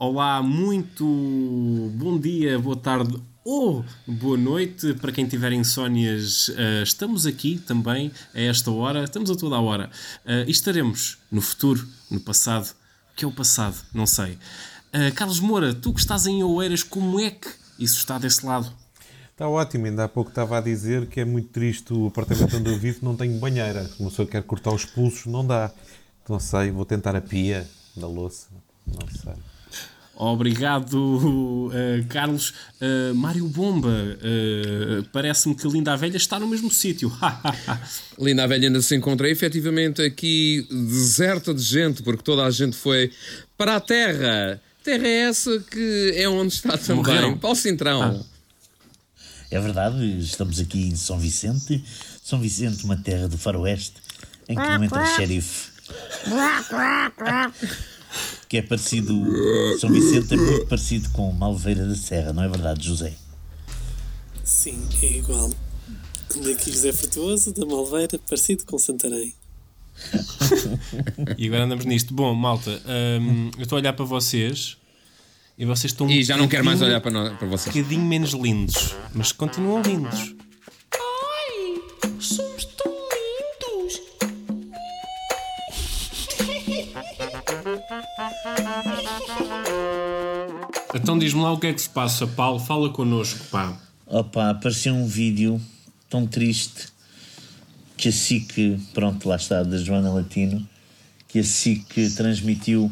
Olá, muito bom dia, boa tarde ou boa noite para quem tiver insónias. Uh, estamos aqui também a esta hora, estamos a toda a hora. Uh, e estaremos no futuro, no passado. O que é o passado? Não sei. Uh, Carlos Moura, tu que estás em Oeiras, como é que isso está desse lado? Está ótimo, ainda há pouco estava a dizer que é muito triste o apartamento onde eu vivo não tenho banheira. Se uma pessoa quer cortar os pulsos, não dá. Não sei, vou tentar a pia da louça. Não sei. Obrigado, uh, Carlos. Uh, Mário Bomba, uh, parece-me que Linda a Velha está no mesmo sítio. Linda a Velha ainda se encontra efetivamente aqui deserta de gente, porque toda a gente foi para a Terra. Terra é essa que é onde está também. Morreram. Paulo Cintrão. Ah. É verdade, estamos aqui em São Vicente. São Vicente, uma terra do faroeste, em que não entra xerife que é parecido. São Vicente é muito parecido com Malveira da Serra, não é verdade, José? Sim, é igual. Daqui José Frutuoso, da Malveira, parecido com Santarém. e agora andamos nisto. Bom, malta, hum, eu estou a olhar para vocês e vocês estão. E já não quero mais olhar para, nós, para vocês. Um bocadinho menos lindos, mas continuam lindos. Então diz-me lá o que é que se passa, Paulo. Fala connosco, pá. Opa, apareceu um vídeo tão triste que a SIC, pronto, lá está, da Joana Latino, que a SIC transmitiu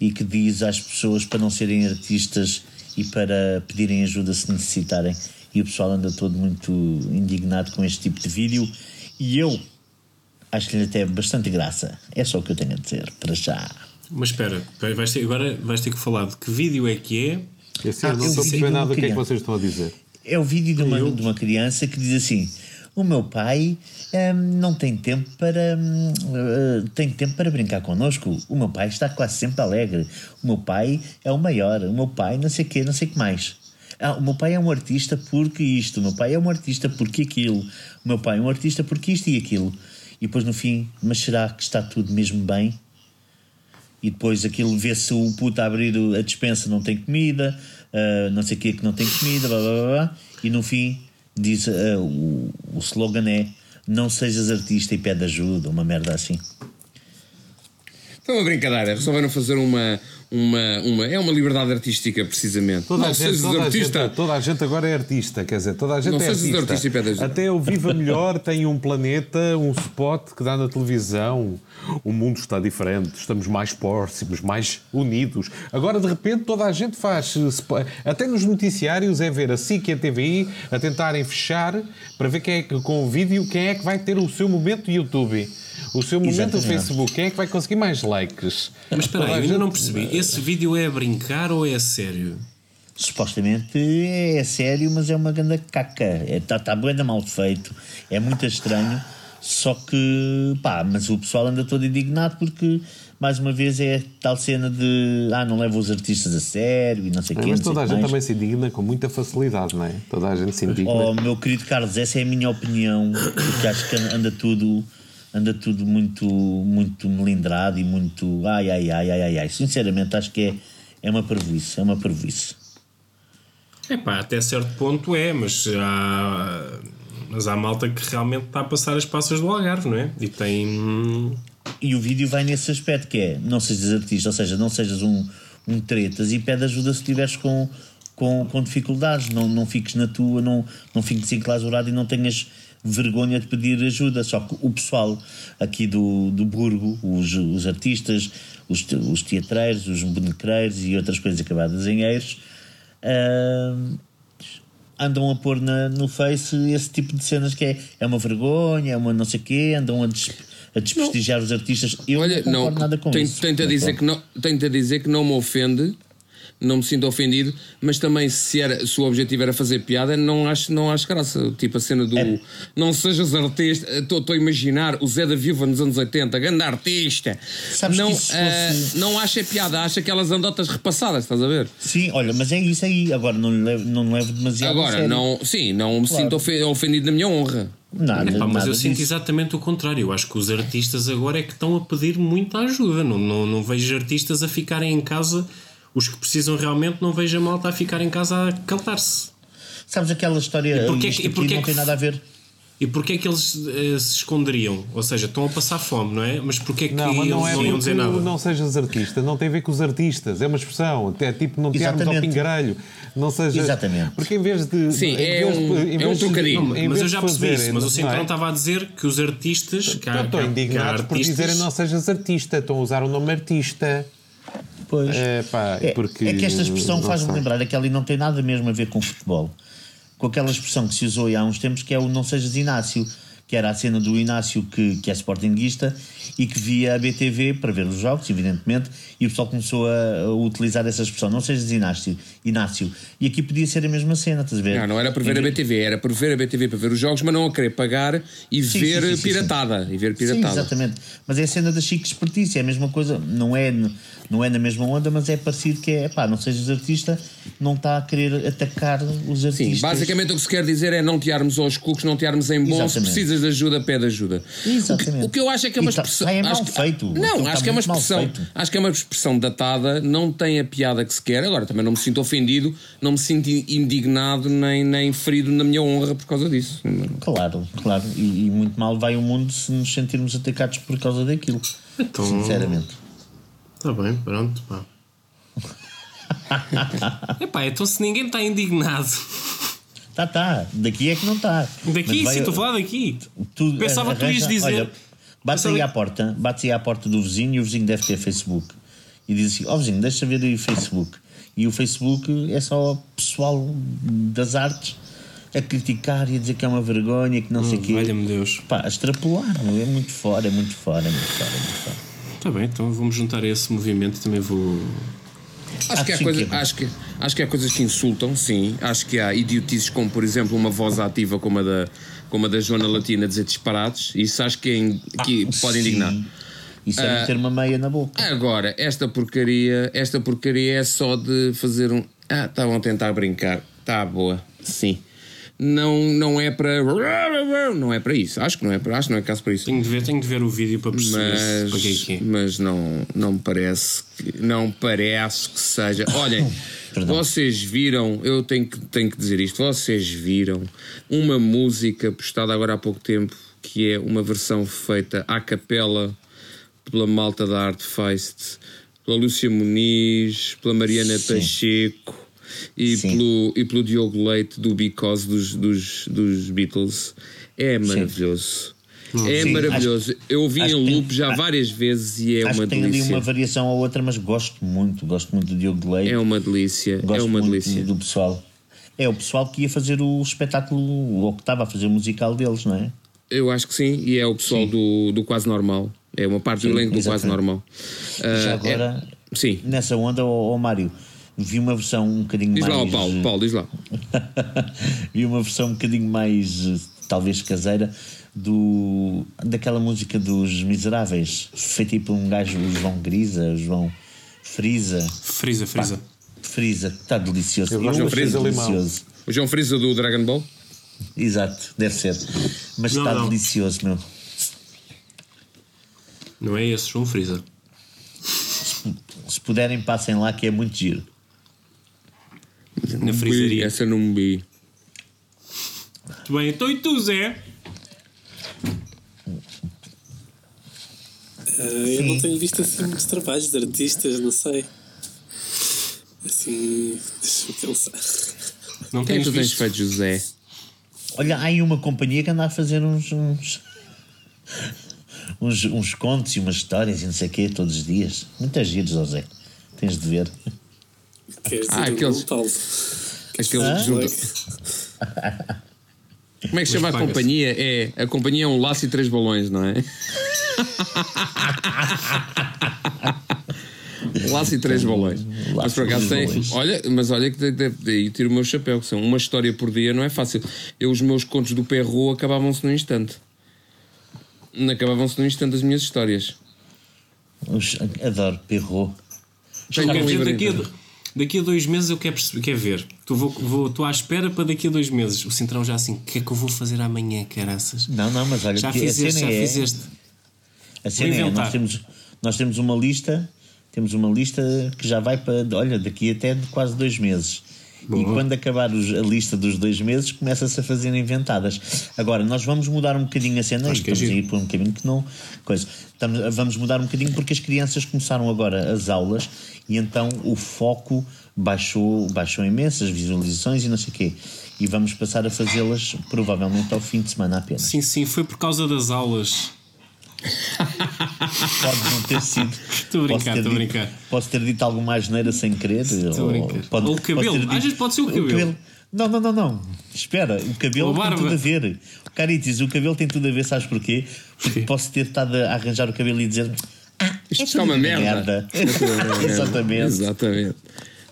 e que diz às pessoas para não serem artistas e para pedirem ajuda se necessitarem. E o pessoal anda todo muito indignado com este tipo de vídeo. E eu acho que lhe até bastante graça. É só o que eu tenho a dizer, para já. Mas espera, vais ter, agora vais ter que falar de que vídeo é que é. Esse ah, não estou a perceber nada do que é que vocês estão a dizer. É o vídeo de uma, de uma criança que diz assim: O meu pai hum, não tem tempo para hum, uh, tem tempo para brincar connosco. O meu pai está quase sempre alegre. O meu pai é o maior. O meu pai não sei o quê, não sei o que mais. Ah, o meu pai é um artista porque isto, o meu pai é um artista porque aquilo, o meu pai é um artista porque isto e aquilo. E depois no fim, mas será que está tudo mesmo bem? E depois aquilo vê-se o puto a abrir a dispensa não tem comida, uh, não sei o que que não tem comida, blá, blá, blá, e no fim diz uh, o, o slogan é não sejas artista e pede ajuda, uma merda assim. Então, uma brincadeira, resolveram fazer uma, uma, uma, é uma liberdade artística, precisamente. Toda, não, a gente, toda, artista, a gente, toda a gente agora é artista, quer dizer, toda a gente não é artista. artista Até o Viva Melhor tem um planeta, um spot que dá na televisão. O mundo está diferente, estamos mais próximos, mais unidos. Agora, de repente, toda a gente faz. Até nos noticiários é ver a SIC e a TVI a tentarem fechar para ver quem é que, com o vídeo, quem é que vai ter o seu momento YouTube. O seu momento no Facebook, quem é que vai conseguir mais likes? Mas espera aí, eu ainda não percebi. Esse vídeo é a brincar ou é a sério? Supostamente é sério, mas é uma grande caca. Está é, tá, tá bem mal feito. É muito estranho. Só que, pá, mas o pessoal anda todo indignado porque, mais uma vez, é tal cena de ah, não leva os artistas a sério e não sei o é, quê. Mas toda a gente mais. também se indigna com muita facilidade, não é? Toda a gente se indigna. Oh, meu querido Carlos, essa é a minha opinião, porque acho que anda tudo anda tudo muito, muito melindrado e muito. Ai, ai, ai, ai, ai, ai. Sinceramente, acho que é, é uma prejuízo. É uma prejuízo. É pá, até certo ponto é, mas há, mas há malta que realmente está a passar as passas do Algarve, não é? E tem. E o vídeo vai nesse aspecto que é: não sejas artista, ou seja, não sejas um, um tretas e pede ajuda se estiveres com, com, com dificuldades. Não, não fiques na tua, não, não fiques enclausurado e não tenhas vergonha de pedir ajuda. Só que o pessoal aqui do, do Burgo, os, os artistas, os, os teatreiros, os bonecreiros e outras coisas acabadas em eiros, uh, andam a pôr na, no Face esse tipo de cenas que é, é uma vergonha, é uma não sei o quê, andam a, des, a desprestigiar os artistas. Eu Olha, não concordo nada com isso. Tenta dizer, que não, tenta dizer que não me ofende não me sinto ofendido, mas também se, era, se o objetivo era fazer piada, não acho, não acho graça. Tipo a cena do é. não sejas artista, estou a imaginar o Zé da Viva nos anos 80, grande artista. Sabes não, fosse... uh, não acha piada, acha aquelas andotas repassadas, estás a ver? Sim, olha, mas é isso aí. Agora não levo, não levo demasiado. Agora, não, sim, não me claro. sinto ofendido na minha honra. Nada, Epá, mas nada eu sinto exatamente o contrário. Eu acho que os artistas agora é que estão a pedir muita ajuda. Não, não, não vejo artistas a ficarem em casa os que precisam realmente não vejo a malta a ficar em casa a caltar-se. Sabes aquela história. E porquê isto que- e aqui porquê não tem nada a ver. E porquê é que eles eh, se esconderiam? Ou seja, estão a passar fome, não é? Mas porquê é que Não, mas não eles é não iam porque dizer nada? não sejas artista, não tem a ver com os artistas, é uma expressão, é tipo não te armes ao Exatamente. pingarelho. Não seja, Exatamente. Porque em vez de. Sim, em é vez de- um- em é um de- trocadilho. em Mas eu de já percebi isso, mas o é? estava a dizer que os artistas. Que há, Eu estou indignado por artistas- dizerem não sejas artista, estão a usar o nome artista. Pois. É, pá, É, porque. é que esta expressão faz-me lembrar que ali não tem nada mesmo a ver com futebol. Com aquela expressão que se usou há uns tempos que é o não sejas Inácio, que era a cena do Inácio que, que é sportinguista e que via a BTV para ver os jogos, evidentemente, e o pessoal começou a, a utilizar essa expressão, não sejas Inácio, Inácio. E aqui podia ser a mesma cena, estás a ver? Não, não era por ver a BTV, era por ver a BTV para ver os jogos, mas não a querer pagar e Sim, ver sim, sim, sim, piratada. E ver Sim, piratada. exatamente. Mas é a cena da chique espertice, é a mesma coisa, não é, não é na mesma onda, mas é parecido que é, pá, não sejas artista, não está a querer atacar os Sim, artistas. basicamente o que se quer dizer é não te armes aos cucos, não te armes em bom. Se De ajuda, pede ajuda. Exatamente. O que, o que eu acho é que é uma tá- expressão. tá, é mal que- feito. Não, Aquilo acho tá que é uma expressão. Acho que é uma expressão datada, não tem a piada que se quer. Agora também não me sinto ofendido, não me sinto indignado nem, nem ferido na minha honra por causa disso. Claro, claro. E, e muito mal vai o mundo se nos sentirmos atacados por causa daquilo. Então- Sinceramente. Está bem, pronto, pá. Epá, então se ninguém está indignado. Tá, tá. Daqui é que não está. Daqui, sim, estou a falar daqui. Tu Pensava que tu ias dizer. Olha, bate aí à porta, bate aí à porta do vizinho e o vizinho deve ter Facebook. E diz assim: Ó vizinho, deixa ver aí o Facebook. E o Facebook é só o pessoal das artes a criticar e a dizer que é uma vergonha, que não sei o quê. Hum, Valha-me Deus. Pá, a extrapolar, é muito fora, é muito fora, é muito fora, é muito fora. Está bem, então vamos juntar a esse movimento e também vou. Acho que, há coisa, acho, que, acho que há coisas que insultam, sim. Acho que há idiotices como, por exemplo, uma voz ativa como a da, como a da Joana Latina dizer disparados. Isso acho que, é que pode Sim. indignar. Isso é Ah, meter uma meia na boca. Agora, esta porcaria, esta porcaria é só de fazer um. Ah, estavam a tentar brincar. Tá boa, sim. Não, não é para. Não é para isso. Acho que não é para. Acho que não é caso para isso. Tenho de ver, tenho de ver o vídeo para perceber se- para que é Mas, que é. mas não, não me parece que, não parece que seja. Olhem, vocês viram, eu tenho que, tenho que dizer isto, vocês viram uma música postada agora há pouco tempo que é uma versão feita à capela pela malta da Art Feist, pela Lúcia Muniz, pela Mariana Sim. Pacheco e Sim. pelo, e pelo Diogo Leite do Because dos, dos, dos Beatles. É maravilhoso. É Sim, maravilhoso. Eu ouvi acho em que tem- loop já várias vezes e é Acho uma que tem ali delícia. uma variação ou outra, mas gosto muito, gosto muito do Diogo Leite. É uma delícia. Gosto é uma muito delícia. do pessoal. É o pessoal que ia fazer o espetáculo, ou que estava a fazer o musical deles, não é? Eu acho que sim, e é o pessoal do, do Quase Normal. É uma parte do Sim, elenco do Quase. Normal. Já Ah, agora, é- sim. nessa onda, ó Mário, vi uma versão um bocadinho Diz mais. lá ao Paulo, Paulo, diz lá. vi uma versão um bocadinho mais, talvez caseira, do, daquela música dos Miseráveis, feita por um gajo, o João Grisa, o João Frisa. Frisa, frisa. Frisa, está delicioso. Eu gosto Eu do achei Frisa delicioso. O João Frisa do Dragon Ball? Exato, deve ser. Mas Não, está não. delicioso, meu. Não é esse, João Frisa. Se puderem, passem lá que é muito giro. Na frisaria. Essa não me vi. Muito bem, então e tu, Zé? Ah, eu não tenho visto assim muitos trabalhos de artistas, não sei. Assim, deixa-me pensar. Não é tens tu tens visto? feito, José? Olha, há aí uma companhia que anda a fazer uns. uns... Uns, uns contos e umas histórias e não sei o quê todos os dias. Muitas giros, José. Tens de ver. Queres dizer Ah, aqueles-? Aqueles Ah? que juntam. Como é que se chama a companhia? É, a companhia é um laço e três balões, não é? Um laço e três balões. Mas por acaso tem. balões. Olha, mas olha que de- de- daí tiro o meu chapéu, que são uma história por dia, não é fácil. Eu, os meus contos do Perro acabavam-se num instante. Acabavam-se num instante as minhas histórias. Adoro Perro. Tenho um livro daqui, a, então. do- daqui a dois meses eu quero, perceber, quero ver. Estou vou, vou, estou à espera para daqui a dois meses. O Cintrão já assim, o que é que eu vou fazer amanhã, caraças? Não, não, mas olha, Já fizeste, cena já é, fizeste. A cena é, nós temos, nós temos uma lista temos uma lista que já vai para, olha, daqui até quase dois meses. E quando acabar os- a lista dos dois meses, começa-se a fazer inventadas. Agora, nós vamos mudar um bocadinho a cena, Acho que é estamos a ir por um caminho que não. Coisa. Estamos, vamos mudar um bocadinho porque as crianças começaram agora as aulas e então o foco baixou, baixou imenso, as visualizações e não sei o quê. E vamos passar a fazê-las provavelmente ao fim de semana apenas. Sim, sim, foi por causa das aulas. Pode não ter sido. Estou a brincar, Posso ter estou a dito- brincar. Posso ter dito alguma asneira sem querer. Estou brincar. pode- Ou o cabelo. ter Às vezes pode ser o cabelo. Não, não, não, não. Espera, o cabelo Ou tem barba. tudo a ver. Caritis, o cabelo tem tudo a ver, sabes porquê? Porque posso ter estado a arranjar o cabelo e dizer. Ah, Isto é está uma merda. Exatamente. Exatamente.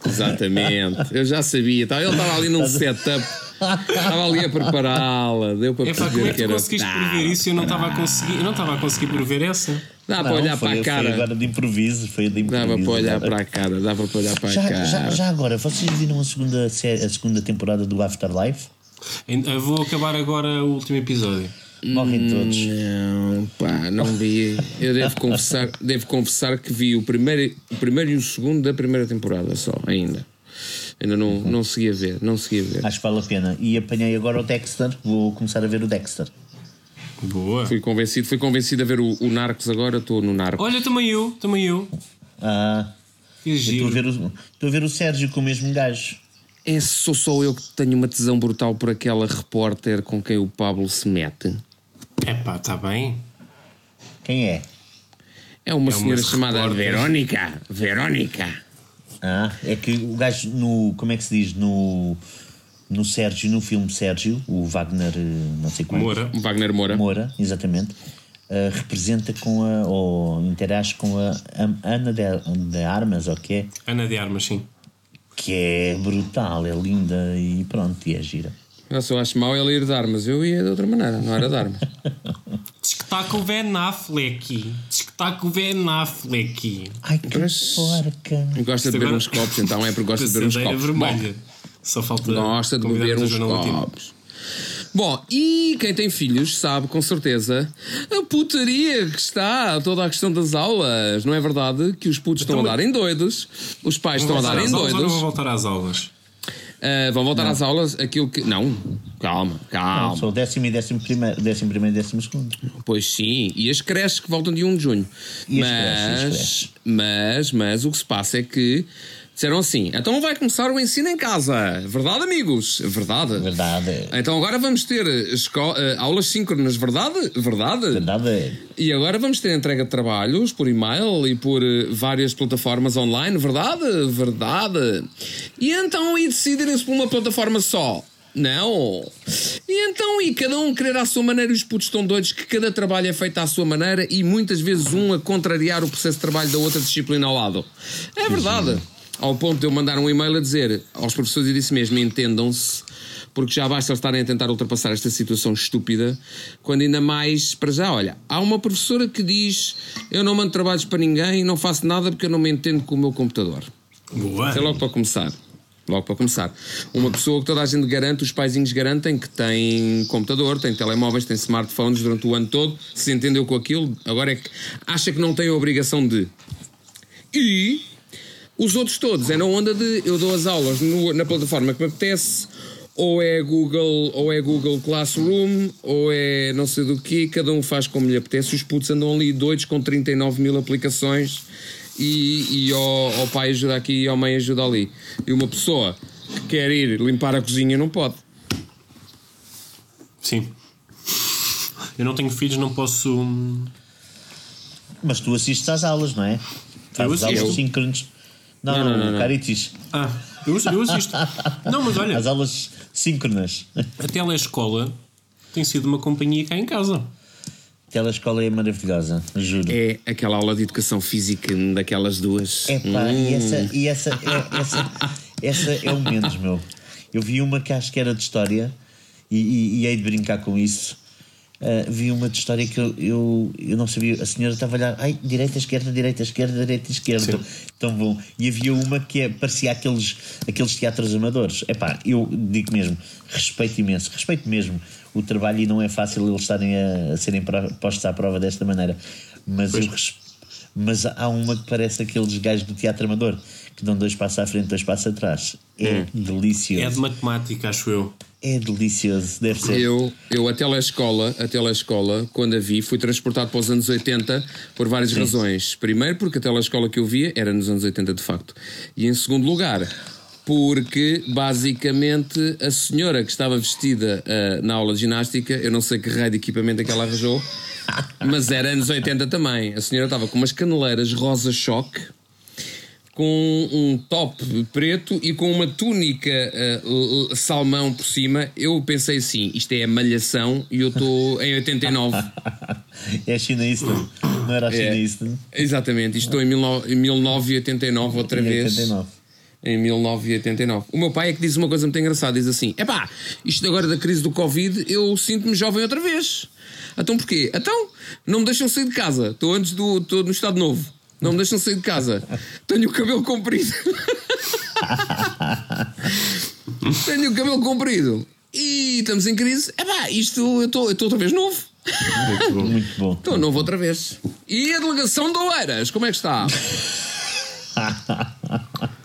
Exatamente. Eu já sabia. Tá, Ele estava ali num setup. Estava ali a prepará-la. Deu para É pá, como é perceber que que tu era. conseguiste Tá, prever isso e eu não estava a conseguir, eu não estava a conseguir prever essa? Dá para olhar foi, para a Foi cara. agora de improviso. Foi de improviso. Dava para olhar para a cara. Dava para olhar para a Já, cara. já, já agora, vocês viram a segunda, a segunda temporada do Afterlife? Eu vou acabar agora o último episódio. Morrem todos. Não, pá, não vi. Eu devo confessar, devo confessar que vi o primeiro, o primeiro e o segundo da primeira temporada só, ainda. Ainda não, não segui a ver, não segui a ver. Acho que vale a pena. E apanhei agora o Dexter. Vou começar a ver o Dexter. Boa. Fui convencido, fui convencido a ver o, o Narcos agora, estou no Narcos. Olha, também eu, também eu. Ah, estou a, giro. ver o, estou a ver o Sérgio com o mesmo gajo. É sou só eu que tenho uma tesão brutal por aquela repórter com quem o Pablo se mete. Epá, está bem. Quem é? É uma É uma senhora chamada repórter. Verónica. Verónica. Ah, é que o gajo no. Como é que se diz? No. No Sérgio, no filme Sérgio, o Wagner, eh, não sei quanto. Moura. Wagner Moura. Moura, exatamente. ah, representa com a. ou interage com a Am- Ana de, de Armas, ou que é? Ana de Armas, sim. Que é brutal, é linda e pronto, e é gira. Nossa, eu acho mal ela ir de armas. Eu ia de outra maneira, não era de armas. Diz que está com o Ben Affleck. Diz que está com o Ben Affleck. Ai, que Mas- porca! Gosta de beber agora- uns copos, então é porque gosta de beber uns Passadeira copos. Bom, vermelha. Só falta. Gosta de beber uns copos. Bom, e quem tem filhos sabe com certeza a putaria que está toda a questão das aulas. Não é verdade que os putos estão a Então, darem doidos, os pais estão a ou não doidos. vão voltar às aulas? Ah, vão voltar às aulas aquilo que. Não, calma, Não, calma. sou o décimo e décimo primeiro, décimo primeiro e décimo segundo. Pois sim, e as creches que voltam de 1 de junho. E as mas, creches, creches? mas, mas o que se passa é que disseram assim: então vai começar o ensino em casa. Verdade, amigos? Verdade. Verdade. Então agora vamos ter esco- eh, aulas síncronas, verdade? Verdade. Verdade. E agora vamos ter entrega de trabalhos por e-mail e por eh, várias plataformas online, verdade? Verdade. E então e decidirem-se por uma plataforma só? Não. E então, e cada um querer à sua maneira, e os putos estão doidos que cada trabalho é feito à sua maneira e muitas vezes um a contrariar o processo de trabalho da outra disciplina ao lado. É verdade. Ao ponto de eu mandar um e-mail a dizer aos professores e disse mesmo: entendam-se, porque já basta eles estarem a tentar ultrapassar esta situação estúpida, quando ainda mais, para já, olha, há uma professora que diz: eu não mando trabalhos para ninguém, não faço nada porque eu não me entendo com o meu computador. Boa. É logo para começar. Logo para começar. Uma pessoa que toda a gente garante, os paizinhos garantem que tem computador, tem telemóveis, tem smartphones durante o ano todo, se entendeu com aquilo, agora é que acha que não tem a obrigação de. E os outros todos é na onda de eu dou as aulas no- na plataforma que me apetece, ou é Google, ou é Google Classroom, ou é não sei do que, cada um faz como lhe apetece. Os putos andam ali doidos com 39 mil aplicações e, e ao, ao pai ajuda aqui e ao mãe ajuda ali. E uma pessoa que quer ir limpar a cozinha não pode. Sim. Eu não tenho filhos, não posso. hum, Mas tu assistes às aulas, não é? Assisto. aulas síncronas. Não, Não, não, não, não. Caritis. Ah, eu, eu assisto. Não, mas olha, As aulas síncronas. a telescola tem sido uma companhia cá em casa. Telescola é maravilhosa, juro. É aquela aula de educação física daquelas duas. É pá, e essa, e essa, é, essa, essa é o menos, meu. Eu vi uma que acho que era de história e, e, e hei de brincar com isso. Ah, vi uma de história que eu, eu, eu não sabia. A senhora estava a olhar, ai, direita, esquerda, direita, esquerda, direita, esquerda. Tão bom. E havia uma que é, parecia aqueles, aqueles teatros amadores. É pá, eu digo mesmo, respeito imenso, respeito mesmo o trabalho e não é fácil eles estarem a, a serem postos à prova desta maneira. Mas eu, res- mas há uma que parece aqueles gajos do teatro amador que dão dois passos à frente, dois passos atrás. É delicioso. É de matemática, acho eu. É delicioso, deve ser. Eu, eu a telescola, a telescola, quando a vi, fui transportado para os anos 80 por várias razões. Primeiro, porque a telescola que eu via era nos anos 80 de facto. E em segundo lugar, porque basicamente a senhora que estava vestida ah, na aula de ginástica, eu não sei que raio de equipamento é que ela arranjou, mas era anos 80 também. A senhora estava com umas caneleiras rosa choque com um top preto e com uma túnica uh, salmão por cima. Eu pensei assim: isto é a malhação e eu estou em 89. é a China Eastern. Não era a China É. Exatamente, isto estou em 19 em 1989 outra Em vez. 89. Em 1989. O meu pai é que diz uma coisa muito engraçada: diz assim, epá, isto agora da crise do Covid, eu sinto-me jovem outra vez. Então porquê? Então, não me deixam sair de casa. Estou antes do. Estou no estado novo. Não me deixam sair de casa. Tenho o cabelo comprido. Tenho o cabelo comprido. E estamos em crise. Epá, isto eu estou outra vez novo. Muito bom. Estou novo outra vez. E a delegação de Oeiras, como é que está?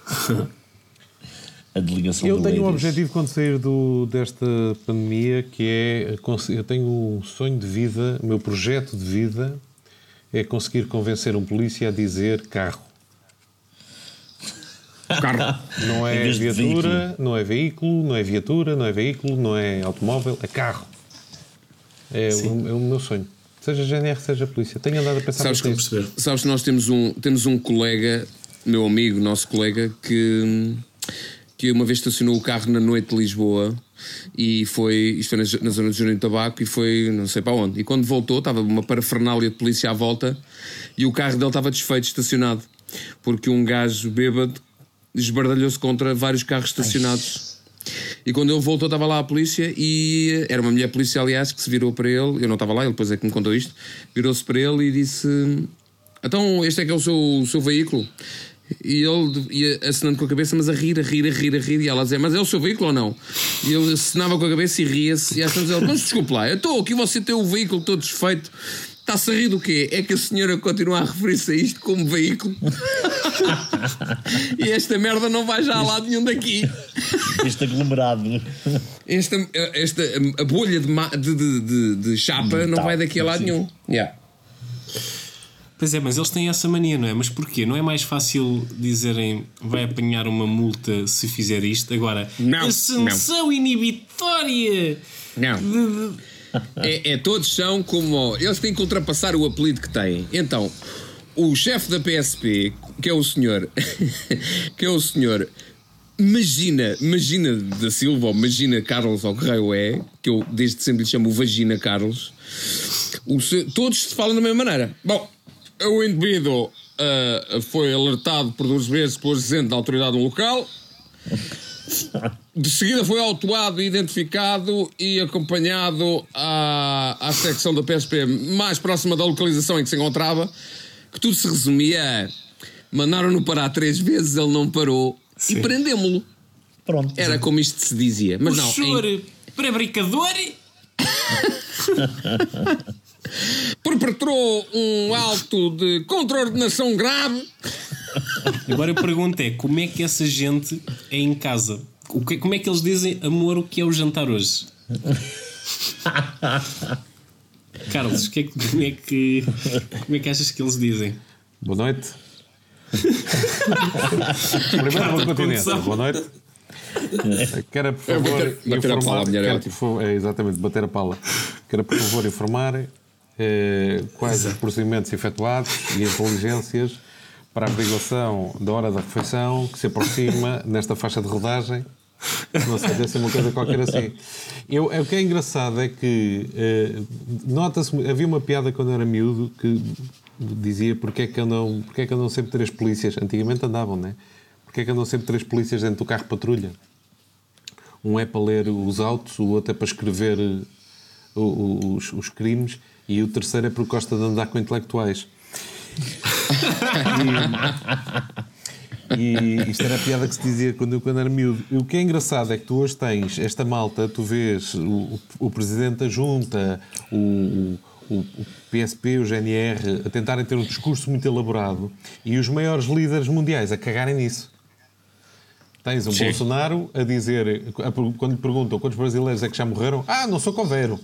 A delegação Eu do tenho um objetivo quando sair do, desta pandemia que é eu tenho um sonho de vida, o meu projeto de vida é conseguir convencer um polícia a dizer carro. Carro. Não é viatura, não é veículo, não é viatura, não é veículo, não é automóvel, é carro. É, o, é o meu sonho. Seja GNR, seja polícia. Tenho andado a pensar Sabes que, nisso. perceber. sabes que nós temos um, temos um colega, meu amigo, nosso colega, que, que uma vez estacionou o carro na noite de Lisboa e foi, isto foi na, na zona de Júnior Tabaco e foi não sei para onde. E quando voltou, estava uma parafernália de polícia à volta e o carro dele estava desfeito, estacionado, porque um gajo bêbado esbardalhou-se contra vários carros estacionados. E quando ele voltou, estava lá a polícia e era uma mulher polícia, aliás, que se virou para ele. Eu não estava lá, ele depois é que me contou isto. Virou-se para ele e disse: Então, este é que é o seu, o seu veículo? E ele ia assinando com a cabeça, mas a rir, a rir, a rir, a rir. E ela a dizer: Mas é o seu veículo ou não? E ele assinava com a cabeça e ria-se. E às tantas ele: Mas desculpe lá, eu estou aqui, você tem o veículo todo desfeito. Está-se a rir do quê? É que a senhora continua a referir-se a isto como veículo. e esta merda não vai já a lado nenhum daqui. Este aglomerado. Esta, esta a bolha de, de, de, de- chapa não vai daqui a lado sim. nenhum. Yeah. Pois é, mas eles têm essa mania, não é? Mas porquê? Não é mais fácil dizerem vai apanhar uma multa se fizer isto? Agora, Não, ascensão inibitória! Não. de- de- É, é, todos são como. Eles têm que ultrapassar o apelido que têm. Então, o chefe da PSP, que é o senhor. que é o senhor. Magina, Magina da Silva, ou Magina Carlos, ou que raio é, que eu desde sempre lhe chamo Vagina Carlos, o todos se falam da mesma maneira. Bom, o indivíduo ah, foi alertado por duas vezes pelo agente da autoridade local, de seguida foi autuado, identificado e acompanhado à, à secção da PSP mais próxima da localização em que se encontrava, que tudo se resumia a mandaram-no parar três vezes, ele não parou Sim. e prendemos-lo. Pronto. Era como isto se dizia. Mas o não, senhor em- prevaricador? perpetrou um auto de contraordenação grave. Agora a pergunta é: como é que essa gente é em casa? O que, como é que eles dizem, amor, o que é o jantar hoje? Carlos, que é que- como, é que, como é que achas que eles dizem? Boa noite. Primeiro vou continente. Boa noite. Quero, por É, favor, bater- bater a informar. pala, mulher, é quero, é, exatamente, bater a pala. Quero, por favor, informar eh, quais os procedimentos efetuados e as diligências para a averiguação da hora da refeição que se aproxima nesta faixa de rodagem. Não sei, deve ser uma coisa qualquer assim. Eu, é, o que é engraçado é que eh, nota-se, havia uma piada quando eu era miúdo que dizia porque é que andam, porque é que andam sempre três polícias. Antigamente andavam, né? Porque é que andam sempre três polícias dentro do carro patrulha? Um é para ler os autos, o outro é para escrever eh, o- o- os, os crimes e o terceiro é porque gosta de andar com intelectuais. E isto era a piada que se dizia quando eu quando era miúdo. E o que é engraçado é que tu hoje tens esta malta, tu vês o, o- presidente da junta, o, o, o, o PSP, o GNR, a tentarem ter um discurso muito elaborado e os maiores líderes mundiais a cagarem nisso. Tens um Sim. Bolsonaro a dizer, a- quando lhe perguntam quantos brasileiros é que já morreram, ah, não sou coveiro.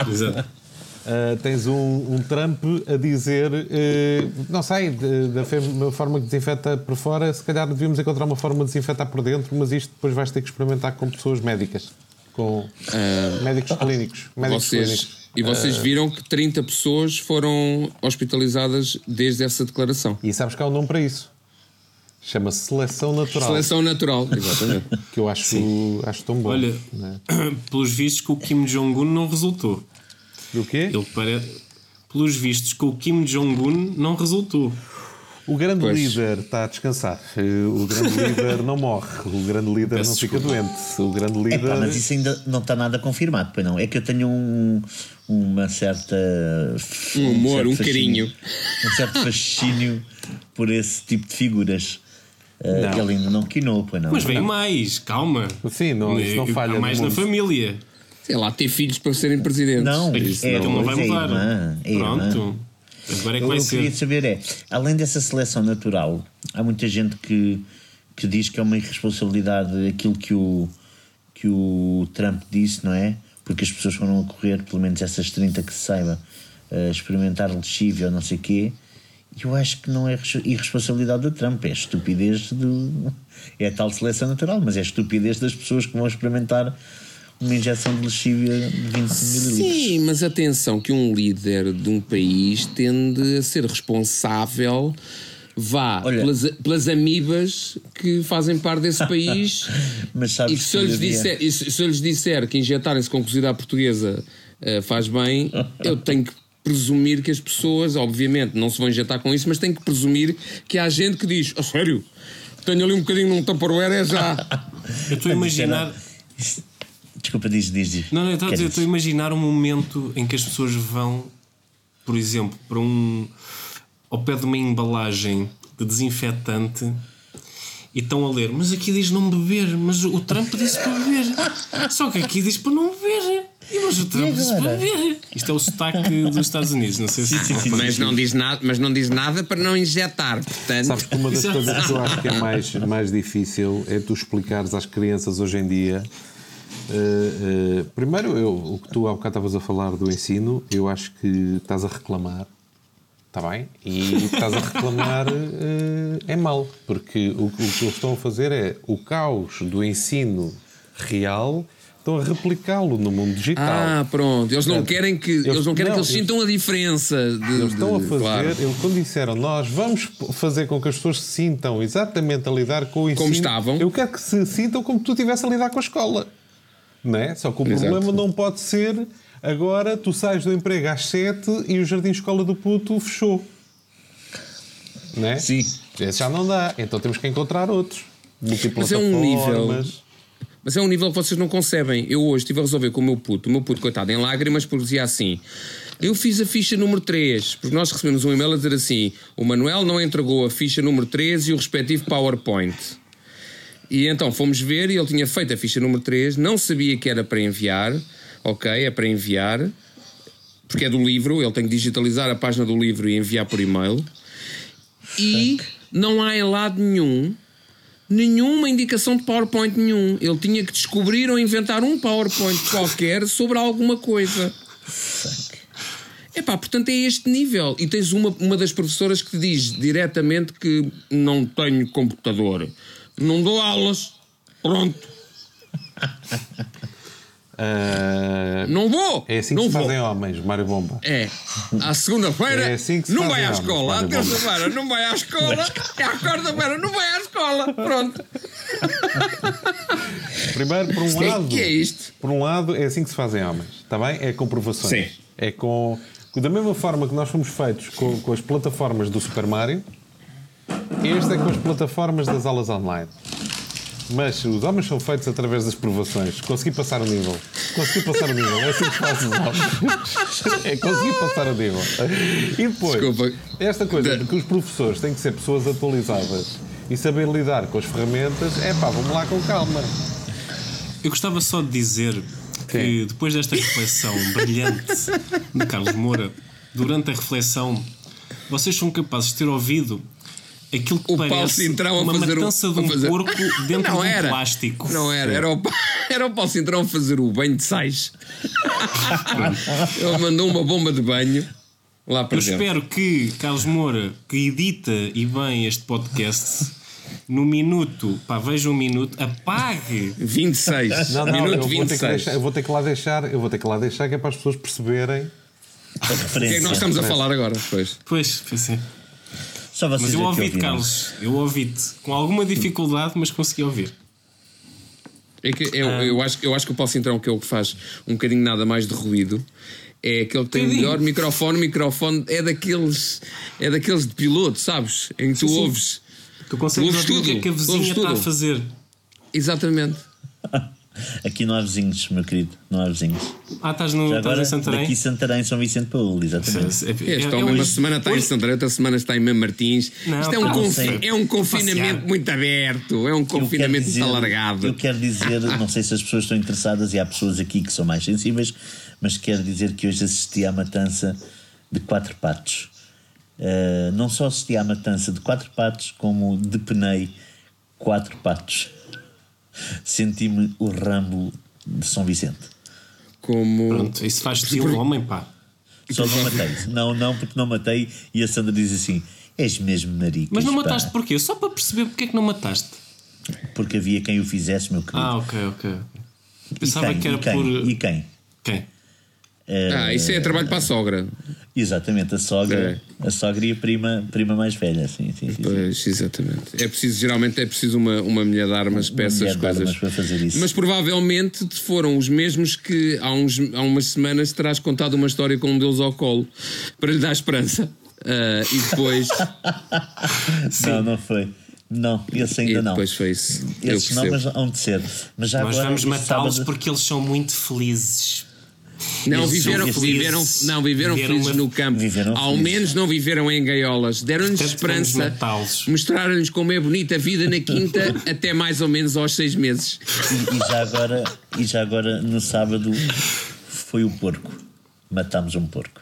Exato. Uh, tens um, um Trump a dizer, uh, não sei, de- da forma que desinfeta por fora, se calhar devíamos encontrar uma forma de desinfetar por dentro, mas isto depois vais ter que experimentar com pessoas médicas, com médicos clínicos. Médicos Vocês, clínicos. e vocês viram que 30 pessoas foram hospitalizadas desde essa declaração. E sabes que há um nome para isso. Chama-se seleção natural. Seleção natural, exatamente. Que eu acho, acho tão bom. Olha, né? pelos vistos que o Kim Jong-un não resultou. Do quê? Ele parece. Pelos vistos que o Kim Jong-un não resultou. O grande Pois. líder está a descansar. O grande líder não morre. O grande líder Peço não fica desculpa. doente. O grande É líder. pá, mas isso ainda não está nada confirmado, pois não. É que eu tenho um, uma certa. Um humor, um fascínio- carinho. Um certo fascínio por esse tipo de figuras. Uh, Não. ele ainda não quinou, pois não. Mas vem mais, calma. Sim, não- isso não Há falha mais no na família. Sei lá, ter filhos para serem presidentes. Não, Isso é, Ele não vai é, mudar. irmã, é irmã. Pronto. Agora é que Eu, vai eu queria ser. saber é, além dessa seleção natural, há muita gente que, que diz que é uma irresponsabilidade aquilo que o, que o Trump disse, não é? Porque as pessoas foram a correr, pelo menos essas 30 que se saiba, a experimentar lexívia ou não sei o quê. Eu acho que não é res- irresponsabilidade do Trump, é estupidez do. É a tal seleção natural, mas é estupidez das pessoas que vão experimentar uma injeção de lexívia de 20 mililitros. Sim, mas atenção que um líder de um país tende a ser responsável vá Olha- pelas, pelas amibas que fazem parte desse país Mas sabes e que se eu, lhes disser, se se eu lhes disser que injetarem-se com cozida à portuguesa eh, faz bem, eu tenho que presumir que as pessoas, obviamente, não se vão injetar com isso, mas tenho que presumir que há gente que diz, a sério, tenho ali um bocadinho num Tupperware, é já. Eu estou a imaginar. Desculpa, diz, diz, diz. Não, não, eu estou a dizer, estou a imaginar um momento em que as pessoas vão, por exemplo, para um. ao pé de uma embalagem de desinfetante e estão a ler, mas aqui diz não beber, mas o Trump disse para beber. Só que aqui diz para não beber. E mas o Trump disse. Isto é o sotaque dos Estados Unidos, não sei se. sim, sim. Mas não diz nada, mas não diz nada para não injetar, portanto. Sabes que uma das coisas que eu acho que é mais, mais difícil é tu explicares às crianças hoje em dia. eh, eh, primeiro, eu, o que tu há bocado estavas a falar do ensino, eu acho que estás a reclamar, está bem? E o que estás a reclamar eh, é mau, porque o, o que eles estão a fazer é o caos do ensino real, estão a replicá-lo no mundo digital. Ah, pronto. Eles não querem que eles- eles, não querem não, que eles eles- sintam a diferença. De, Eles estão a fazer, claro. eles quando disseram nós vamos fazer com que as pessoas se sintam exatamente a lidar com o ensino. estavam. Eu quero que se sintam como tu estivesse a lidar com a escola. Não é? Só que o Exato. problema não pode ser agora tu sais do emprego às 7 e o jardim escola do puto fechou. Não é? Sim. Esse já não dá. Então temos que encontrar outros. Mas é um nível-. Mas é um nível que vocês não concebem. Eu hoje estive a resolver com o meu puto, o meu puto, coitado, em lágrimas, porque dizia assim: Eu fiz a ficha número 3, porque nós recebemos um e-mail a dizer assim: O Manuel não entregou a ficha número 3 e o respectivo PowerPoint. E então fomos ver e ele tinha feito a ficha número 3, não sabia que era para enviar, ok, é para enviar, porque é do livro, ele tem que digitalizar a página do livro e enviar por e-mail. E não há em lado nenhum nenhuma indicação de PowerPoint nenhum. Ele tinha que descobrir ou inventar um PowerPoint qualquer sobre alguma coisa. Epá, portanto é este nível. E tens uma, uma das professoras que diz diretamente que não tenho computador. Não dou aulas. Pronto. Ah, Não vou. é assim que não se vou. fazem homens, Mário Bomba. É. À segunda-feira É assim não vai à homens, escola. À terça-feira não vai à escola. E à quarta-feira não vai à escola. Pronto. Primeiro, por um lado. que é isto? Por um lado, é assim que se fazem homens, está bem? É com provações. Sim. É com. Da mesma forma que nós fomos feitos com, com as plataformas do Super Mario, este é com as plataformas das aulas online. Mas os homens são feitos através das provações. Consegui passar o nível. Consegui passar o nível. É assim que se faz os homens. É conseguir passar o nível. E depois, Desculpa. esta coisa de que os professores têm que ser pessoas atualizadas e saber lidar com as ferramentas, é pá, vamos lá com calma. Eu gostava só de dizer que depois desta reflexão brilhante de Carlos Moura, durante a reflexão, vocês são capazes de ter ouvido aquilo que O Paulo parece Cintrão a uma fazer o- matança de a um fazer- porco dentro Não de um era. plástico. Não era, era o, era o Paulo Cintrão a fazer o banho de sais. Ele mandou uma bomba de banho lá para Eu dentro. espero que Carlos Moura, que edita e bem este podcast, no minuto, pá, veja um minuto, apague 26. Não, não, eu minuto vou, ter que 26. deixar, eu vou ter que lá deixar, eu vou ter que lá deixar que é para as pessoas perceberem. A O que é referência. que nós estamos a falar agora? Pois. Pois, pensei. Só vocês Mas eu é ouvi-te. Carlos. Eu ouvi-te. Com alguma dificuldade, mas consegui ouvir. É que eu, eu, acho, eu acho que o Paulo Cintrão, que é o que faz um bocadinho nada mais de ruído, é aquele que tem o melhor microfone. microfone é daqueles, é daqueles de piloto, sabes? Em que tu sim. ouves. Tu consegues ouvir o que é que a vizinha está a fazer. Exatamente. Aqui não há vizinhos, meu querido. Não há vizinhos. Ah, estás no Já estás agora, em Santarém? daqui Santarém, São Vicente Paulo, exatamente. É- é- Este é- homem, uma hoje- semana está em hoje- Santarém, outra semana está em Mem Martins. Não, Isto é um, sei. é um confinamento Passear. muito aberto, é um confinamento dizer- muito alargado. Eu quero dizer, não sei se as pessoas estão interessadas e há pessoas aqui que são mais sensíveis, mas quero dizer que hoje assisti à matança de quatro patos. Uh, não só assisti à matança de quatro patos, como depenei quatro patos. Senti-me o Rambo de São Vicente. Como. Pronto, isso faz estilo homem, pá. Só não matei. Não, não, porque não matei. E a Sandra diz assim: És mesmo nariz. Mas não mataste porquê? Só para perceber porque é que não mataste. Porque havia quem o fizesse, meu querido. Ah, ok, ok. e Pensava quem? que era e quem? por. E quem? Quem? Ah, isso é trabalho para a sogra. Exatamente, a sogra, a sogra e a prima, prima mais velha, sim, sim, sim. sim. Pois, exatamente. É preciso, geralmente é preciso uma, uma mulher de armas para mulher essas de coisas. armas para fazer isso. Mas provavelmente foram os mesmos que há, uns, há umas semanas terás contado uma história com um deles ao colo para lhe dar esperança. Ah, e depois, Não, não foi. Não, esse e ainda não. depois foi isso. Eu Esses não, mas hão de ser. Mas já Nós agora, vamos matá-los sábado- porque eles são muito felizes. Não, viveram, viveram, felizes. não, viveram Viveram felizes uma- no campo. viveram Ao felizes. menos não viveram em gaiolas. Vamos esperança. matá-los. Mostraram-lhes como é bonita a vida na quinta até mais ou menos aos seis meses. E, e já agora, e já agora, no sábado, foi o porco. Matámos um porco.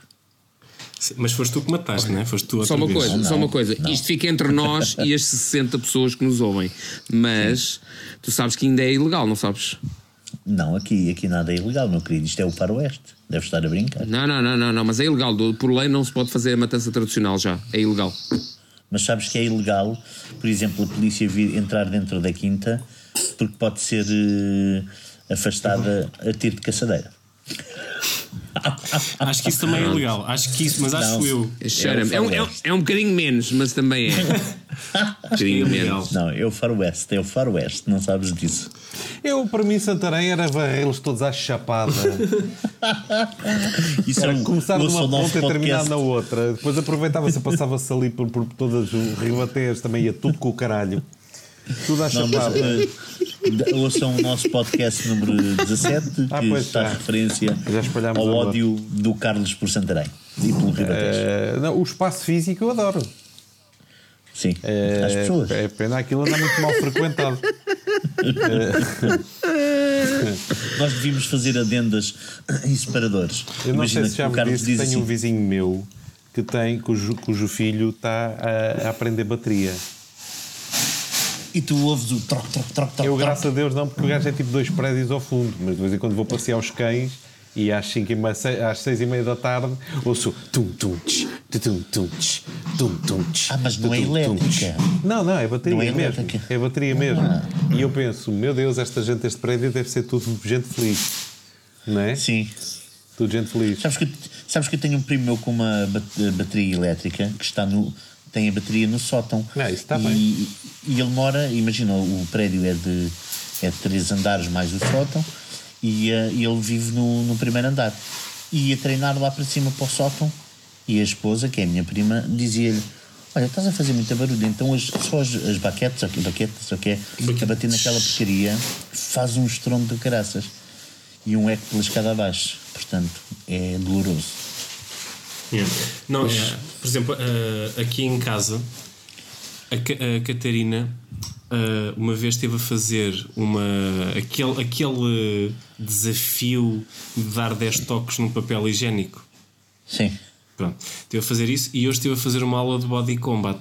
Sim, Mas foste tu que mataste, não é? Foste tu Só uma vez. coisa, Não, só uma coisa. não. Isto fica entre nós e as 60 pessoas que nos ouvem. Mas tu sabes que ainda é ilegal, não sabes? Não, aqui, aqui nada é ilegal, meu querido. Isto é o faroeste. Deve estar a brincar. Não, não, não, não, não, mas é ilegal. Por lei não se pode fazer a matança tradicional já. É ilegal. Mas sabes que é ilegal, por exemplo, a polícia vir entrar dentro da quinta porque pode ser eh, afastada a tiro de caçadeira. Acho que isso também é ilegal. Acho que isso, mas acho Não. eu. É É, um, é, é um bocadinho menos, mas também é. um bocadinho ilegal. menos. Não, é o faroeste, é o faroeste, não sabes disso. Eu, para mim, Santarém era varrê-los todos à chapada. Isso Era é um, começar ouça numa ponta e terminar na outra. Depois aproveitava-se, passava-se ali por, por todas os ribateias, também ia tudo com o caralho. Tudo à Não, mas, chapada. eh, ouçam o nosso podcast número 17, que Ah, pois, está já. referência Já espalhámos ao a ódio do Carlos por Santarém e pelo Ribatejo. Eh, não, o espaço físico eu adoro. Sim, É, às pessoas. é pena aquilo andar muito mal frequentado. Nós devíamos fazer adendas e separadores. Eu não Imagina sei se já que me Carlos disse que diz tenho um assim, vizinho meu que tem, cujo, cujo filho está a, a aprender bateria. E tu ouves o troc, troc, troc, troc, Eu, troc. graças a Deus, não, porque o gajo é tipo dois prédios ao fundo, mas de vez em quando vou passear os cães e às, cinco e meia, às seis e meia da tarde ouço tum tum tch, tu, tum tum tch, tum tum tch, Ah, mas não é elétrica. Não, não, é bateria Não é mesmo. É bateria mesmo. E eu penso, meu Deus, esta gente deste prédio deve ser tudo gente feliz. Não é? Sim. Tudo gente feliz. Sabes que, sabes que eu tenho um primo meu com uma ba- bateria elétrica que está no. Tem a bateria no sótão. Ah, isso está e, bem. E ele mora, imagina, o prédio é de, é de três andares mais o sótão e e ele vive no, no primeiro andar. E ia treinar lá para cima para o sótão e a esposa, que é a minha prima, dizia-lhe. Olha, estás a fazer muita barulho, então as, só as, as baquetes, ok, baquetes, ok, a bater naquela porcaria faz um estrondo de caraças e um eco pela escada abaixo. Portanto, é doloroso. Yeah. Não, é, por exemplo, eh, aqui em casa, a, a Catarina uh, uma vez esteve a fazer uma, aquele, aquele desafio de dar 10 toques num papel higiênico. Sim. Pronto, esteve a fazer isso e hoje estive a fazer uma aula de body combat.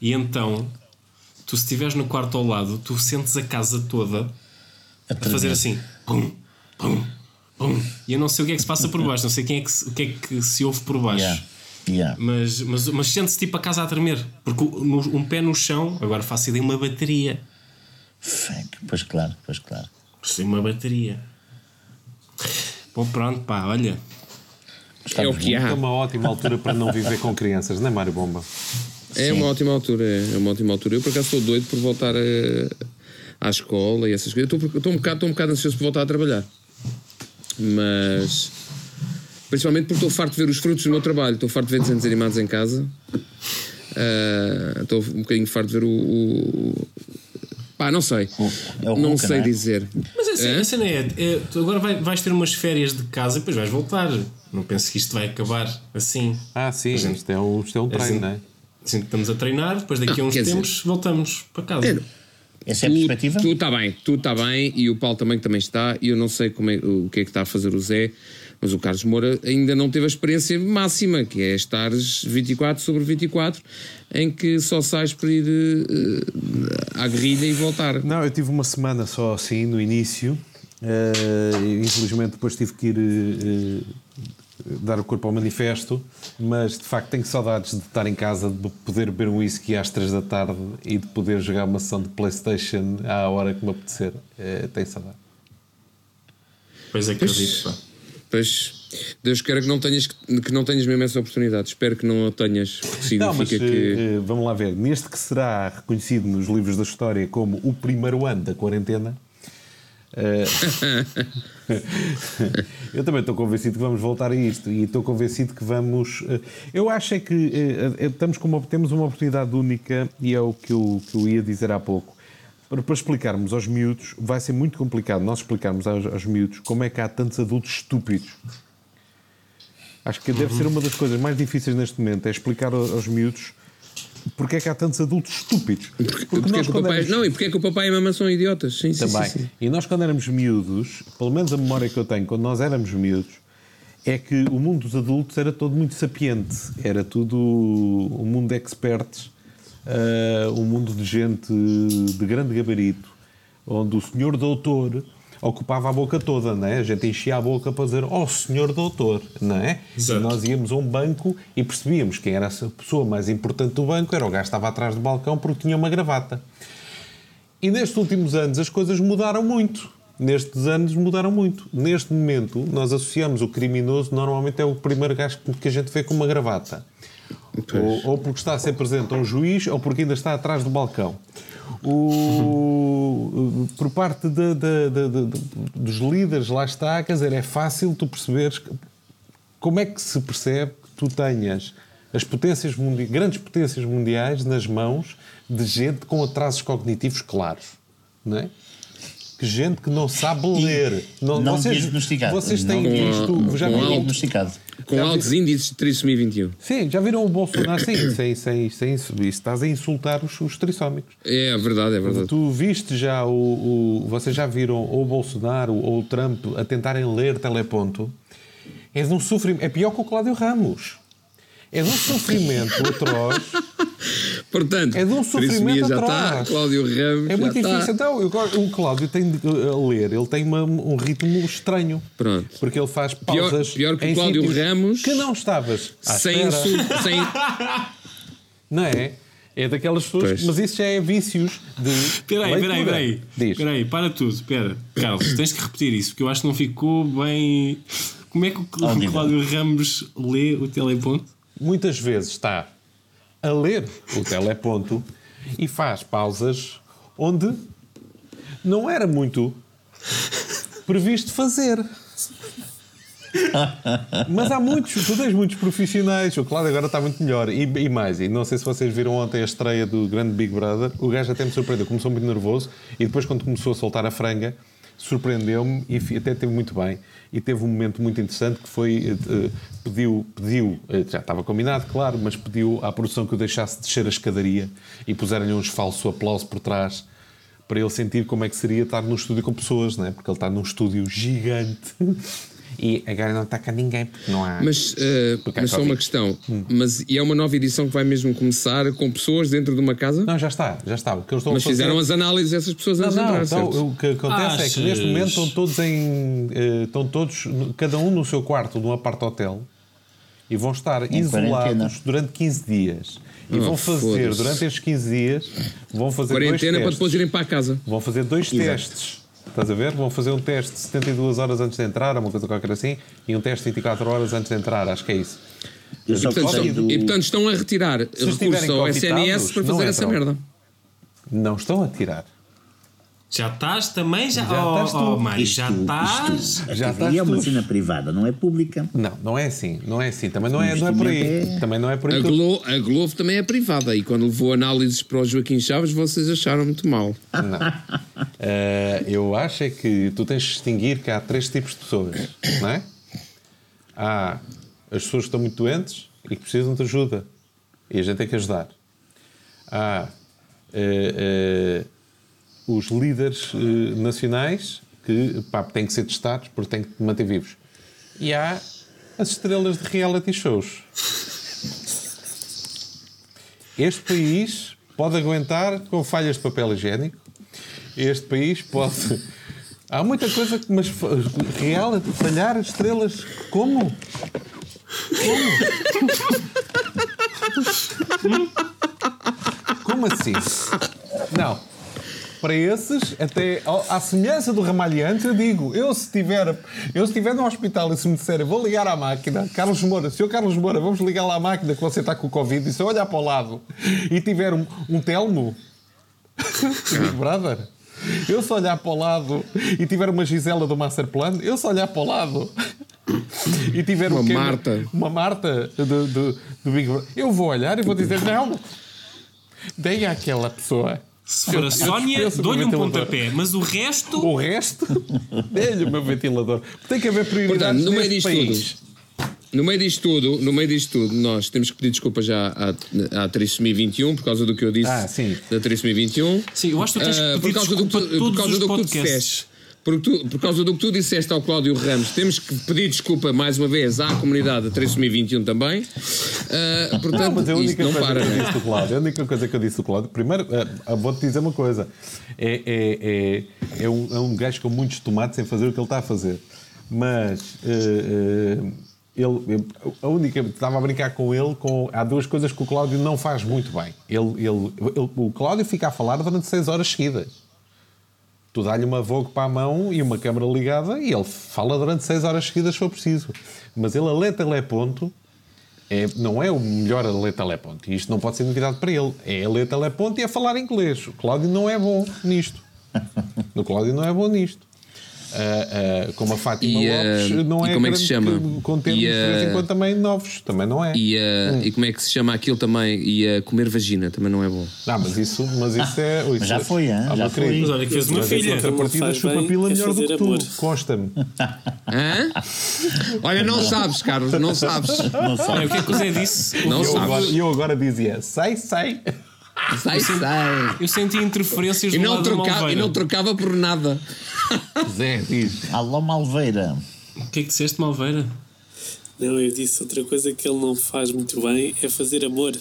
E então, tu se estiveres no quarto ao lado, tu sentes a casa toda a, fazer assim, pum, pum. E eu não sei o que é que se passa por baixo, não sei quem é que se, o que é que se ouve por baixo. Yeah. Yeah. Mas, mas, mas sente-se tipo a casa a tremer, porque um pé no chão, agora faço ideia uma bateria. Fuck. Pois claro, pois claro. Sim, uma bateria. Bom, pronto, pá, olha. É o que É há. uma ótima altura para não viver com crianças, não é, Mário Bomba? É uma ótima altura, é uma ótima altura. Eu por acaso estou doido por voltar a- à escola e essas coisas. Estou, estou um bocado, estou um bocado ansioso por voltar a trabalhar. Mas principalmente porque estou farto de ver os frutos do meu trabalho, estou farto de ver desenhos animados em casa. Ah, estou um bocadinho farto de ver o. o- Pá, não sei. é o não sei não é? dizer. Mas a cena, Hã? a cena é, é, tu agora vai- vais ter umas férias de casa e depois vais voltar. Não penso que isto vai acabar assim. Ah, sim, gente- isto é um, isto é um treino, assim- não é? Assim que estamos a treinar, depois daqui a Não, uns quer dizer- tempos voltamos para casa. É, Essa é a perspectiva? Tu está bem, tu está bem e o Paulo também também está. E eu não sei como é, o que é que está a fazer o Zé, mas o Carlos Moura ainda não teve a experiência máxima, que é estares 24 sobre 24, em que só sais para ir eh, à guerrilha e voltar. Não, eu tive uma semana só assim no início. eh, infelizmente depois tive que ir eh, dar o corpo ao manifesto, mas de facto tenho saudades de estar em casa, de poder beber um whisky às 3 da tarde e de poder jogar uma sessão de Playstation à hora que me apetecer. Eh, tenho saudade. Pois acredito, pá. Pois, Deus queira que não tenhas, que não tenhas mesmo essa oportunidade. Espero que não a tenhas, porque significa Não, mas que. eh, vamos lá ver. Neste que será reconhecido nos livros da história como o primeiro ano da quarentena, eu também estou convencido que vamos voltar a isto e estou convencido que vamos. eh, eu acho é que eh, eh, estamos com uma, temos uma oportunidade única e é o que eu, que eu ia dizer há pouco. Para, para explicarmos aos miúdos, vai ser muito complicado nós explicarmos aos, aos miúdos como é que há tantos adultos estúpidos. Acho que deve ser uma das coisas mais difíceis neste momento, é explicar aos miúdos porque é que há tantos adultos estúpidos. Porque, Porque é nós quando papai, éramos- Não, e porque é que o papai e a mamãe são idiotas? Sim, também. sim, sim. E nós, quando éramos miúdos, pelo menos a memória que eu tenho, quando nós éramos miúdos, é que o mundo dos adultos era todo muito sapiente. Era tudo um mundo de experts, ah, um mundo de gente de grande gabarito, onde o senhor doutor ocupava a boca toda, não é? A gente enchia a boca para dizer, oh, senhor doutor, não é? Exato. E nós íamos a um banco e percebíamos quem era a pessoa mais importante do banco, era o gajo que estava atrás do balcão porque tinha uma gravata. E nestes últimos anos as coisas mudaram muito. Nestes anos mudaram muito. Neste momento, nós associamos o criminoso, normalmente é o primeiro gajo que- a gente vê com uma gravata. Ou, ou porque está a ser presente a um juiz, ou porque ainda está atrás do balcão. O, por parte de- de- de- dos líderes, lá está, quer dizer, é fácil tu perceberes que- como é que se percebe que tu tenhas as potências grandes potências mundiais nas mãos de gente com atrasos cognitivos claros, não é? Que gente que não sabe ler. não vocês, diagnosticado. Vocês têm Não- visto. Já viram, diagnosticado. Com Já altos vi- índices de trissomia 21. sim, já viram o Bolsonaro? Sim, sem, sem, sem, isso estás a insultar os, os trissómicos. É verdade, é verdade. Tu viste já o, o. Vocês já viram ou o Bolsonaro ou o Trump a tentarem ler teleponto? É de um sofrimento. É pior que o Cláudio Ramos. É de um sofrimento atroz. Portanto, É de um sofrimento já atroz. está, Cláudio Ramos É muito já difícil. está. Então, eu gosto- o Cláudio tem de a ler, ele tem uma- um ritmo estranho. Pronto. Porque ele faz Pior- pausas. pior que o Cláudio Ramos, Que não estavas. à Sem, su- sem, Não é? É daquelas pessoas. Pois. Mas isso já é vícios de. Espera aí, espera aí, leitura. espera aí. Diz. Espera aí, para tudo. Espera. Carlos, tens que repetir isso, porque eu acho que não ficou bem. Como é que o. Cláudio Ramos lê o teleponto? muitas vezes está a ler o teleponto e faz pausas onde não era muito previsto fazer. Mas há muitos, tu tens muitos profissionais. O Cláudio agora está muito melhor. E, e mais, e não sei se vocês viram ontem a estreia do grande Big Brother. O gajo até me surpreendeu. Começou muito nervoso e depois, quando começou a soltar a franga, surpreendeu-me e até teve muito bem. E teve um momento muito interessante que foi, eh, eh, pediu, pediu, eh, já estava combinado, claro, mas pediu à produção que o deixasse descer a escadaria e puseram-lhe uns falso aplauso por trás para ele sentir como é que seria estar num estúdio com pessoas, não é? Porque ele está num estúdio gigante e agora não está cá ninguém porque não há. Mas, Porque há mas só uma questão. Mas e é uma nova edição que vai mesmo começar com pessoas dentro de uma casa? Não, já está, já está. O que eles estão mas a fazer... fizeram as análises dessas pessoas Não, antes de não, entrar, então, certo? o que acontece é que neste momento estão todos em. eh, estão todos, cada um no seu quarto, num apart-hotel, e vão estar isolados quarentena. durante 15 dias. E Oh, vão fazer, foda-se. durante estes 15 dias, vão fazer dois Quarentena para testes. depois irem para a casa. Vão fazer dois testes. Estás a ver? Vão fazer um teste de 72 horas antes de entrar, uma coisa qualquer assim, e um teste de 24 horas antes de entrar, acho que é isso. E portanto, estão, do... e, portanto, estão a retirar recursos ao SNS para fazer essa merda. Não estão a tirar. Já estás também? Já, Já oh, estás tu. oh, Mário, já estás? isto, a Já TVI é estás uma cena privada, não é pública. Não, não é assim. Não é assim. Também não é, não é por aí. é- Também não é por aí. A Globo, a Globo também é privada e quando levou análises para o Joaquim Chaves vocês acharam muito mal. Não. Eh, eu acho é que tu tens de distinguir que há três tipos de pessoas, não é? Há as pessoas que estão muito doentes e que precisam de ajuda. E a gente tem que ajudar. Há eh, eh, os líderes eh, nacionais que pá, têm que ser testados porque têm que manter vivos. E há as estrelas de reality shows. Este país pode aguentar com falhas de papel higiênico. Este país pode. Há muita coisa que. Mas reality, falhar estrelas. Como? Como? Como assim? Não. Para esses, até à semelhança do ramalhante, eu digo: eu se tiver, eu se estiver no hospital e se me disserem vou ligar à máquina, Carlos Moura, senhor Carlos Moura, vamos ligar lá à máquina que você está com o Covid, e se eu olhar para o lado e tiver um, um telmo, Big Brother, eu se olhar para o lado e tiver uma Gisela do Master Plan, eu se olhar para o lado e tiver Uma um? Marta. uma Marta do, do, do Big Brother, eu vou olhar e vou dizer: não, dei àquela pessoa. Se for Eu- a eu Sónia, dou-lhe um pontapé, mas o resto. O resto, dê-lhe o meu ventilador. Tem que haver prioridades Portanto, no meio disto país. No meio disto tudo, no meio disto tudo, nós temos que pedir desculpa já à, à Trissomia 21 por causa do que eu disse Ah, sim. da Trissomia 21. Sim, eu acho que tu tens que Ah, pedir por causa do que desculpa a por todos causa os do que tu disseste. Por, tu- por causa do que tu disseste ao Cláudio Ramos, temos que pedir desculpa mais uma vez à comunidade da Trissomia 21 também. Ah, portanto, Não, mas a única coisa para, que eu né? disse do Cláudio, a única coisa que eu disse do Cláudio, primeiro, eh, vou-te dizer uma coisa: é, é, é, é, um, é um gajo com muitos tomates sem fazer o que ele está a fazer. Mas eh, ele, a única, estava a brincar com ele, com, há duas coisas que o Cláudio não faz muito bem. Ele, ele, ele- o Cláudio fica a falar durante seis horas seguidas. Tu dá-lhe uma Vogue para a mão e uma câmara ligada e ele fala durante seis horas seguidas se for preciso. Mas ele a ler teleponto é, não é o melhor a ler teleponto. E isto não pode ser novidade para ele. É a ler teleponto e a falar inglês. O Cláudio não é bom nisto. O Cláudio não é bom nisto. Ah, ah, como a Fátima E, ah, Lopes não e é como é que se chama? E, de vez em ah, quando também novos. Também não é. E, ah, e como é que se chama aquilo também? E a comer vagina também não é bom. Não, mas isso, mas isso é. Isso já é- foi, hein? Ah, Já foi. querido. Mas olha que fez uma Mas filha. em contrapartida, Não chupa pila bem, melhor é do que tu. Consta-me. Hã? Olha, não sabes, Carlos, não sabes. Não Olha, sabe. o que é que o Zé disse? Não eu agora, sabes. e eu agora dizia: sai, sai. Sai, sai. Eu senti interferências E não, lado trocava, e não trocava por nada. Zé, diz. Alô Malveira. O que é que disseste, Malveira? Não, eu disse outra coisa que ele não faz muito bem é fazer amor.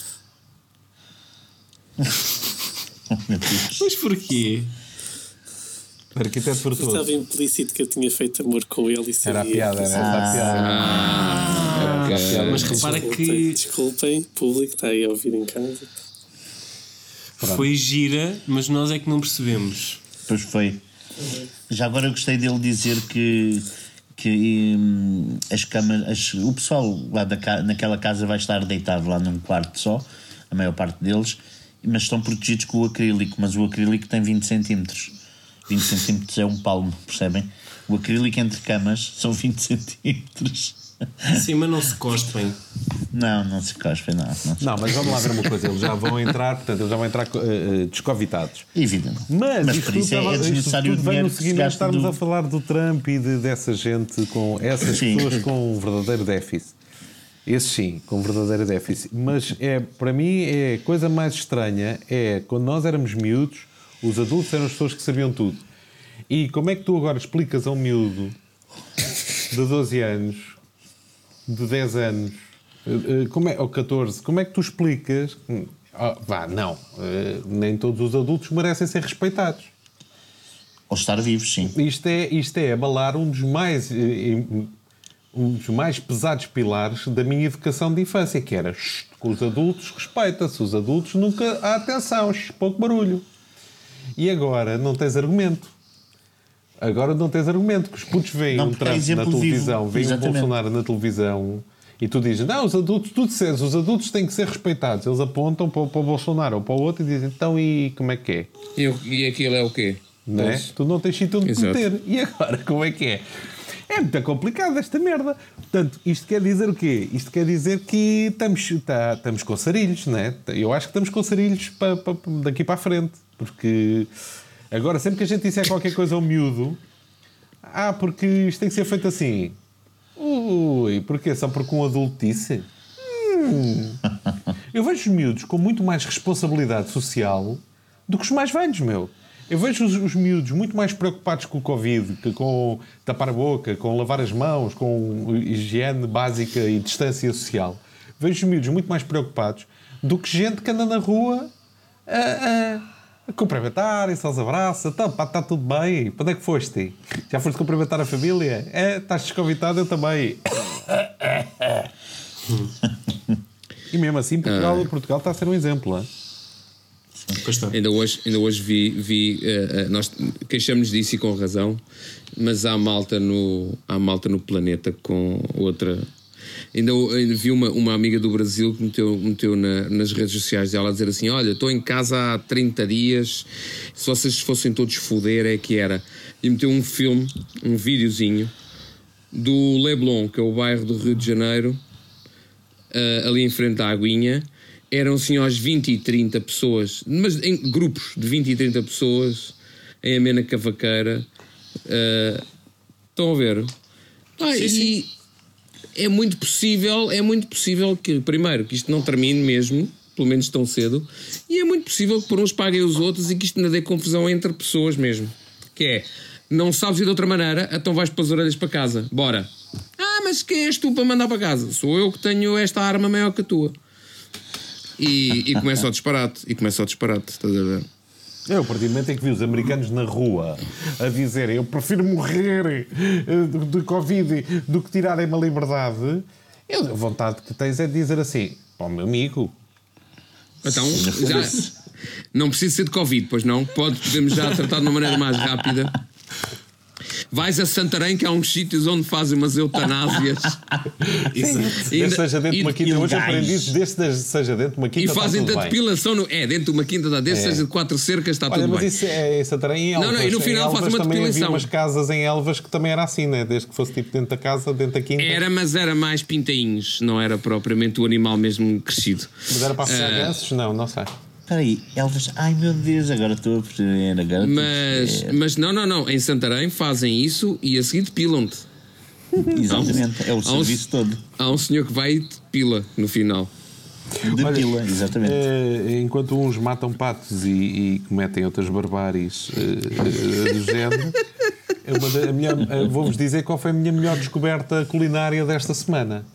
Mas porquê? Arquiteto Fortuoso. Estava implícito que eu tinha feito amor com ele e Era a sabia piada, era a piada. Ah, Era a piada. Mas repara Desculpem, que desculpem, público está aí a ouvir em casa. Foi gira, mas nós é que não percebemos. Pois foi. Já agora gostei dele dizer que, que hum, as camas, as- o pessoal lá da, naquela casa vai estar deitado lá num quarto só, a maior parte deles, mas estão protegidos com o acrílico, mas o acrílico tem 20 centímetros. 20 centímetros é um palmo, percebem? O acrílico entre camas são 20 centímetros. Sim, mas não se cospem. Não, não se cospe, não. Não, se Não, mas vamos lá ver uma coisa. Eles já vão entrar, portanto, eles já vão entrar uh, descovitados. Evidente. Mas, Mas por isso é- é desnecessário o vem dinheiro no que se seguimento gasta estarmos do- a falar do Trump e de, dessa gente com essas Sim. pessoas com um verdadeiro déficit. Esse sim, com um verdadeiro déficit. Mas é, para mim é a coisa mais estranha é quando nós éramos miúdos, os adultos eram as pessoas que sabiam tudo. E como é que tu agora explicas a um miúdo de 12 anos, de 10 anos, como é, ou 14, como é que tu explicas? Ah, vá, não, eh, nem todos os adultos merecem ser respeitados. Ou estar vivos, sim. Isto é, isto é abalar um dos mais eh, um dos mais pesados pilares da minha educação de infância, que era "Shh, com os adultos respeita-se, os adultos nunca há atenção, shh, pouco barulho. E agora não tens argumento. Agora não tens argumento, que os putos veem Não, um é Trump na exemplo vivo. televisão, veem um Exatamente. Bolsonaro na televisão e tu dizes, não, os adultos, tu disseres, os adultos têm que ser respeitados. Eles apontam para, o- para o Bolsonaro ou para o outro e dizem, então e como é que é? E, e aquilo é o quê? não é? Tu não tens sítio onde Exato. meter. E agora, como é que é? É muito complicado esta merda. Portanto, isto quer dizer o quê? Isto quer dizer que estamos, tá- estamos com sarilhos, não é? Eu acho que estamos com sarilhos pa- pa- pa- daqui para a frente. Porque agora, sempre que a gente disser qualquer coisa ao miúdo, ah, porque isto tem que ser feito assim. Ui, porquê? Só porque um adulto disse? Hum. Eu vejo os miúdos com muito mais responsabilidade social do que os mais velhos, meu. Eu vejo os, os miúdos muito mais preocupados com o Covid, que com tapar a boca, com lavar as mãos, com higiene básica e distância social. Vejo os miúdos muito mais preocupados do que gente que anda na rua a, a, a cumprimentar-se aos abraços. Então, pá, está tudo bem. Para onde é que foste? Já foste cumprimentar a família? É, estás desconvitado, eu também. E mesmo assim, Portugal, Portugal está a ser um exemplo. Hein? Ainda hoje, ainda hoje vi, vi eh, nós queixamos disso e com razão, mas há malta no, há malta no planeta com outra. Ainda, ainda vi uma, uma amiga do Brasil que meteu, meteu na- nas redes sociais dela a dizer assim: Olha, estou em casa há 30 dias, se vocês fossem todos foder, é que era. E meteu um filme, um videozinho do Leblon, que é o bairro do Rio de Janeiro, ah, ali em frente à Aguinha, eram assim aos 20 e 30 pessoas, mas em grupos de 20 e 30 pessoas, em amena cavaqueira. ah, estão a ver? Ah, e é muito possível, é muito possível que, primeiro, que isto não termine mesmo, pelo menos tão cedo, e é muito possível que por uns paguem os outros e que isto ainda dê confusão entre pessoas mesmo. Que é, não sabes ir de outra maneira, então vais para as orelhas para casa. Bora. Ah, mas quem és tu para mandar para casa? Sou eu que tenho esta arma maior que a tua. E, e começa o disparate. E começa o disparate, estás a ver? Eu, a partir do momento em que vi os americanos na rua a dizerem eu prefiro morrer eh, de, de Covid do que tirarem-me a liberdade, eu, a vontade que tens é de dizer assim: o meu amigo, Então, já, não precisa ser de Covid, pois não? Pode, podemos já tratar de uma maneira mais rápida. Vais a Santarém, que há uns sítios onde fazem umas eutanásias. Seja dentro de uma e- quinta, hoje aprendi isso, desde seja dentro de uma quinta. E fazem da depilação no, é, dentro de uma quinta da desde, seja de quatro cercas, está Olha, tudo mas bem. isso é em Santarém Não, Elvas. não, e no final faz Elvas uma também havia depilação. umas casas em Elvas que também era assim, né? Desde que fosse tipo dentro da casa, dentro da quinta. Era, mas era mais pintainhos, não era propriamente o animal mesmo crescido. Mas era para Ah. gansos? Não, não sei. Espera aí, Elvis. Ai meu Deus, agora estou a perceber. Agora Mas, mas não, não, não. Em Santarém fazem isso e a seguir depilam-te. Exatamente, é o Há um- serviço todo. Há um senhor que vai e depila no final. De pila, exatamente. Eh, enquanto uns matam patos e, e cometem outras barbáries eh, eh, do género, é uma da- a melhor- vou-vos dizer qual foi a minha melhor descoberta culinária desta semana.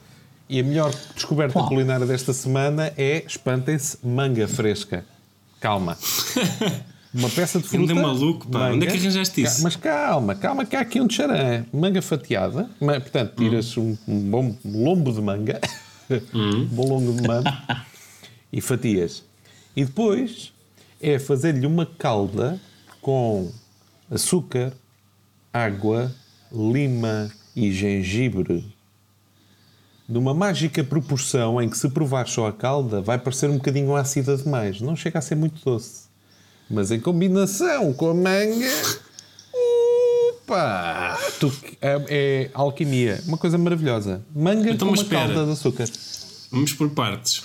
E a melhor descoberta Qual? culinária desta semana é, espantem-se, manga fresca. Calma. Uma peça de fruta. Anda maluco, pá. Onde é que arranjaste isso? Mas calma, calma, que há aqui um tcharã. Manga fatiada. Portanto, tiras um, um bom lombo de manga. um bom lombo de manga. e fatias. E depois é fazer-lhe uma calda com açúcar, água, lima e gengibre. Numa mágica proporção em que se provar só a calda vai parecer um bocadinho ácida demais. Não chega a ser muito doce. Mas em combinação com a manga. Pá, tu- é, é alquimia, uma coisa maravilhosa. Manga Então, com uma espera. calda de açúcar. Vamos por partes.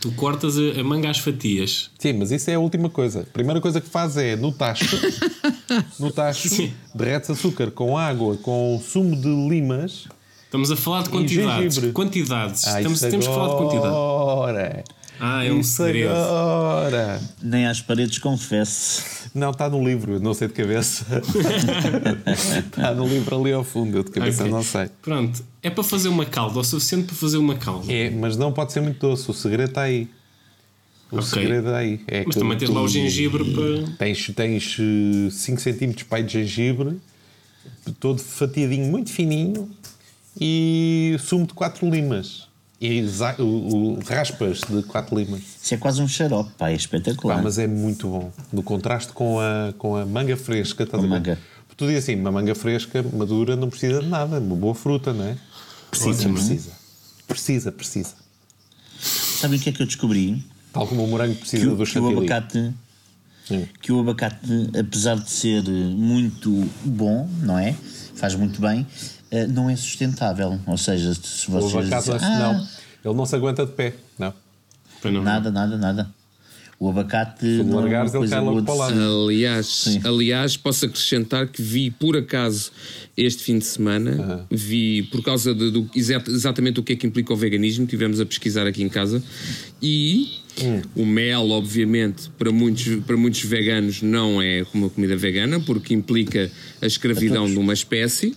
Tu cortas a, a manga às fatias. Sim, mas isso é a última coisa. A primeira coisa que faz é, no tacho, no tacho, derretes açúcar com água, com sumo de limas. Estamos a falar de quantidades. Quantidades. Ah, Estamos, temos que falar de quantidade. agora. Ah, é um Isso segredo. agora. Nem às paredes confesso. Não, está no livro, eu não sei de cabeça. está no livro ali ao fundo, eu de cabeça Ok. não sei. Pronto. É para fazer uma calda, o suficiente para fazer uma calda. É, mas não pode ser muito doce, o segredo está aí. O Ok. segredo está aí. É Mas que também tens lá o gengibre para. Tens, tens 5 cm pai de gengibre, todo fatiadinho, muito fininho, e sumo de 4 limas. E o, o- raspas de 4 limas. Isso é quase um xarope, pá, é Pá, espetacular. mas é muito bom. No contraste com a, com a manga fresca, estás a manga. Tu dizes assim, uma manga fresca, madura, não precisa de nada, é uma boa fruta, não é? Precisa, precisa. Precisa, precisa. Sabem o que é que eu descobri? Tal como o morango Que, precisa o- do que o chantilly. abacate, Sim. que o abacate, apesar de ser muito bom, não é? Faz muito bem, não é sustentável. Ou seja, se O vocês abacate, dizem, "Ah, não. Ele não se aguenta de pé, não. não. Nada, nada, nada. O abacate Se não é largares, ele cai logo para lado. Aliás, aliás, posso acrescentar que vi por acaso este fim de semana, vi por causa de, do exa- exatamente o que é que implica o veganismo, tivemos a pesquisar aqui em casa e o mel, obviamente, para muitos, para muitos veganos não é uma comida vegana porque implica a escravidão de uma espécie.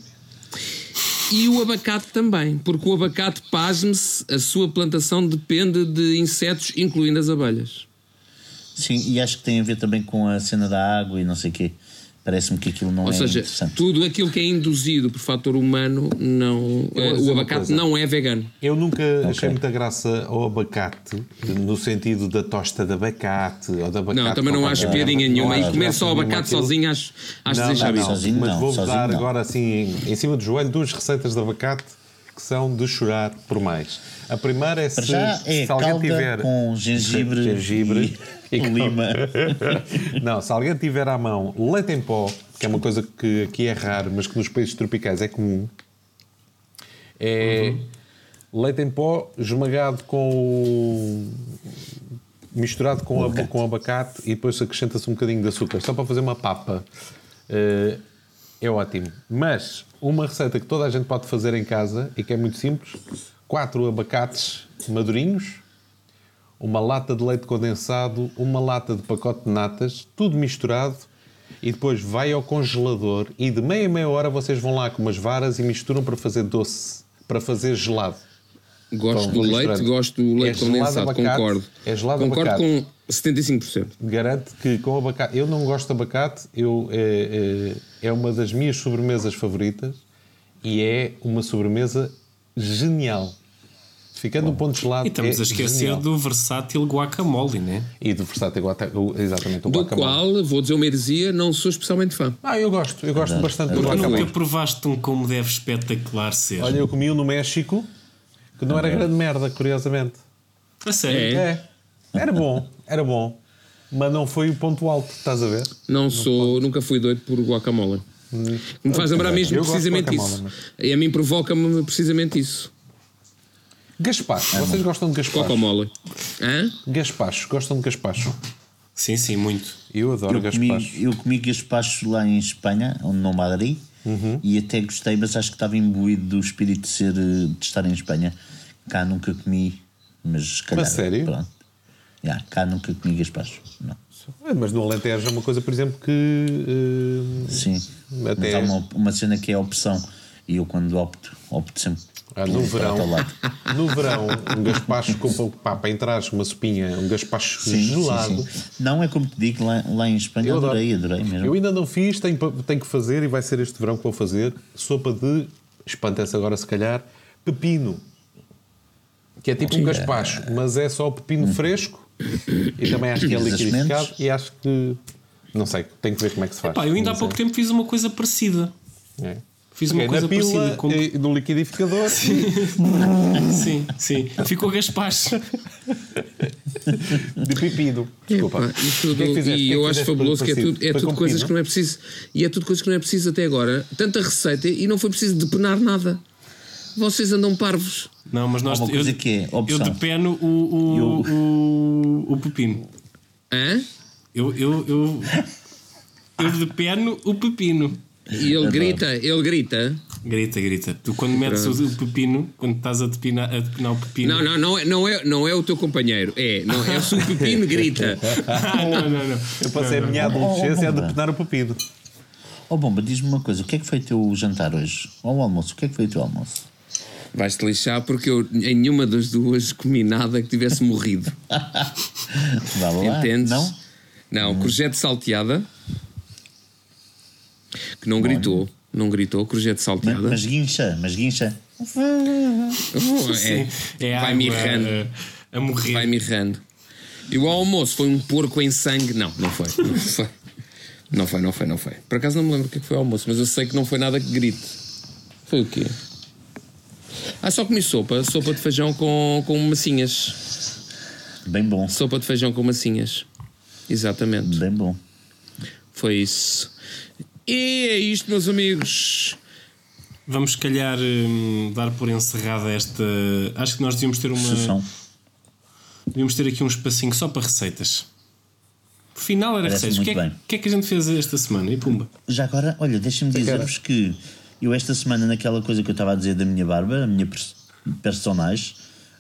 E o abacate também, porque o abacate, pasme-se, a sua plantação depende de insetos, incluindo as abelhas. Sim, e acho que tem a ver também com a cena da água e não sei o quê. Parece-me que aquilo não Ou é seja, interessante. tudo aquilo que é induzido por fator humano, não, eh, o abacate não é vegano. Eu nunca achei muita graça ao abacate, no sentido da tosta de abacate ou de abacate. Não, também não acho piadinha não nenhuma. E comer só abacate sozinho acho, acho Não, deixável. não, Sozinho mas não, vou-vos dar não. agora assim, em cima do joelho, duas receitas de abacate que são de chorar por mais. A primeira é se, já é se alguém calda tiver com gengibre, gengibre e, lima. Não, se alguém tiver à mão leite em pó, que é uma coisa que aqui é raro, mas que nos países tropicais é comum, é leite em pó esmagado com o- misturado com, a- com abacate e depois acrescenta-se um bocadinho de açúcar, só para fazer uma papa. Eh, é ótimo. Mas uma receita que toda a gente pode fazer em casa e que é muito simples: quatro abacates madurinhos, uma lata de leite condensado, uma lata de pacote de natas, tudo misturado e depois vai ao congelador e de meia a meia hora vocês vão lá com umas varas e misturam para fazer doce, para fazer gelado. Gosto do leite, gosto do leite É condensado, abacate, concordo. é gelado concordo abacate. com 75%. Garanto que com abacate, eu não gosto de abacate, eu, é, é, é uma das minhas sobremesas favoritas e é uma sobremesa genial. Ficando um ponto gelado. E estamos é a esquecer genial. do versátil guacamole, né? E do versátil o- exatamente o Do guacamole. qual, vou dizer uma heresia, não sou especialmente fã. Ah, eu gosto, eu gosto bastante do Porque guacamole. nunca provaste um como deve espetacular ser. Olha, eu comi um no México que não era grande merda, curiosamente. a sério. É. É. Era bom, era bom. Mas não foi o ponto alto, estás a ver? Não sou, nunca fui doido por guacamole. Me faz lembrar mesmo precisamente guacamole, isso. E a mim provoca-me precisamente isso. Gaspacho, vocês gostam de gaspacho? Guacamole. Hã? Gaspacho, gostam de gaspacho? Sim, sim, muito. Eu adoro Eu comi, gaspacho. eu comi gaspacho lá em Espanha, onde no Madrid, Uhum. e até gostei, mas acho que estava imbuído do espírito de, ser, eh, de estar em Espanha. Cá nunca comi, mas se calhar. A sério? Pronto. Já, cá nunca comi gaspacho. Não. É, Mas no Alentejo é uma coisa, por exemplo, que. eh, Sim. Até- Mas há uma, uma cena que é a opção, e eu quando opto, opto sempre. Ah, no verão, lado. no verão, um gaspacho com, pá, para entrares uma sopinha, um gaspacho Sim, gelado. sim, sim. Não é como te digo, lá, lá em Espanha Eu adorei, adorei mesmo. Eu ainda não fiz, tenho, tenho que fazer e vai ser este verão que vou fazer. Sopa de, espanta-se agora se calhar, pepino. Que é tipo um gaspacho, mas é só pepino fresco e também acho que é liquidificado e acho que. Não sei, tenho que ver como é que se faz. Pá, eu ainda há pouco tempo fiz uma coisa parecida. É. Fiz uma Peguei na coisa pila, parecida com. no liquidificador. Sim, sim. Ficou gaspacho. de pepino. Desculpa. E, tudo- O que é que fizeste? e que é eu acho fabuloso que é tudo, é tudo coisas que não é preciso. E é tudo coisas que não é preciso até agora. Tanta receita e não foi preciso depenar nada. Vocês andam parvos. Não, mas nós. Há uma coisa eu, que é eu depeno o, o, Eu- o, o pepino. Hã? Eu, eu, eu, eu depeno o pepino. E ele grita, ele grita. Grita, grita. Tu quando metes o, o pepino, quando estás a depinar, a depinar o pepino. Não, não, não é, não é, não é o teu companheiro. É, não, é se o pepino grita. Ah, não, não, não. Eu passei a minha Oh, oh, adolescência a bomba. depenar o pepino. Ó Bomba, diz-me uma coisa, o que é que foi o teu jantar hoje? Ou o almoço, o que é que foi o teu almoço? Vais-te lixar porque eu em nenhuma das duas comi nada que tivesse morrido. Vá lá, Entendes? não? Não, courgette salteada. Que não gritou. Não gritou, Mas, salteada. mas guincha, mas guincha. É, É vai água mirrando. A, a morrer. Vai mirrando. E o almoço foi um porco em sangue? Não, não foi. Não foi. Não foi, não foi, não foi. Por acaso não me lembro o que é que foi o almoço, mas eu sei que não foi nada que grite. Foi o quê? Ah, só comi sopa. Sopa de feijão com, com massinhas. Bem bom, Sopa de feijão com massinhas. Exatamente. bem bom. Foi isso. E é isto, meus amigos. Vamos, se calhar, hum, dar por encerrada esta. Acho que nós devíamos ter uma. Sessão. Devíamos ter aqui um espacinho só para receitas. Por final era Parece receitas. O que, é, que- é que a gente fez esta semana? E pumba. Já agora, olha, deixa-me dizer-vos que eu esta semana, naquela coisa que eu estava a dizer da minha barba, a minha pers personagem,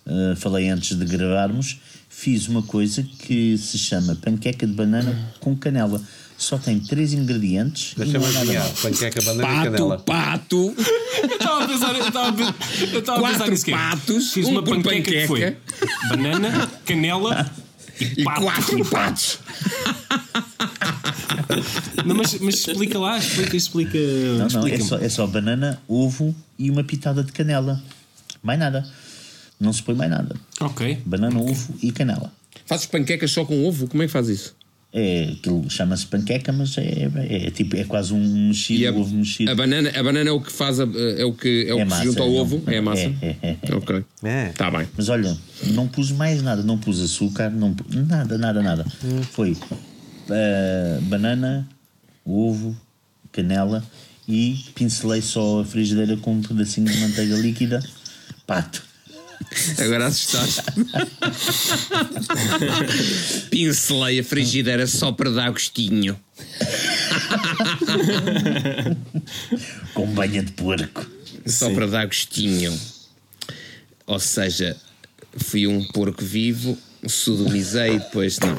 eh, falei antes de gravarmos, fiz uma coisa que se chama panqueca de banana com canela. Só tem três ingredientes e Deixa-me é adivinhar. Panqueca, banana e Pato, canela. pato. Eu estava a pensar, eu estava a pensar, eu estava a pensar Quatro nisso. que é, patos, Fiz um uma por panqueca, que foi panqueca. banana, canela e, E pato. quatro patos. Não, mas, mas explica lá, explica, explica. Não, não, é só, é só banana, ovo e uma pitada de canela. Mais nada. Não se põe mais nada. Ok. Banana, ovo e canela. Fazes panquecas só com ovo? Como é que faz isso? É, aquilo chama-se panqueca, mas é, é, tipo, é quase um mexido, E a, ovo mexido. a banana, a banana é o que faz a, é o que é o É que massa, se junta ao não. ovo, é a massa. É, é, é, é. Ok. É. Tá bem. Mas olha, não pus mais nada, não pus açúcar, não pu- nada, nada, nada. Foi eh, banana, ovo, canela e pincelei só a frigideira com um pedacinho de manteiga líquida, pato. Agora assustaste. Pincelei a frigideira só para dar gostinho. Com banha de porco. Só para dar gostinho. Ou seja, fui um porco vivo, sodomizei e depois não.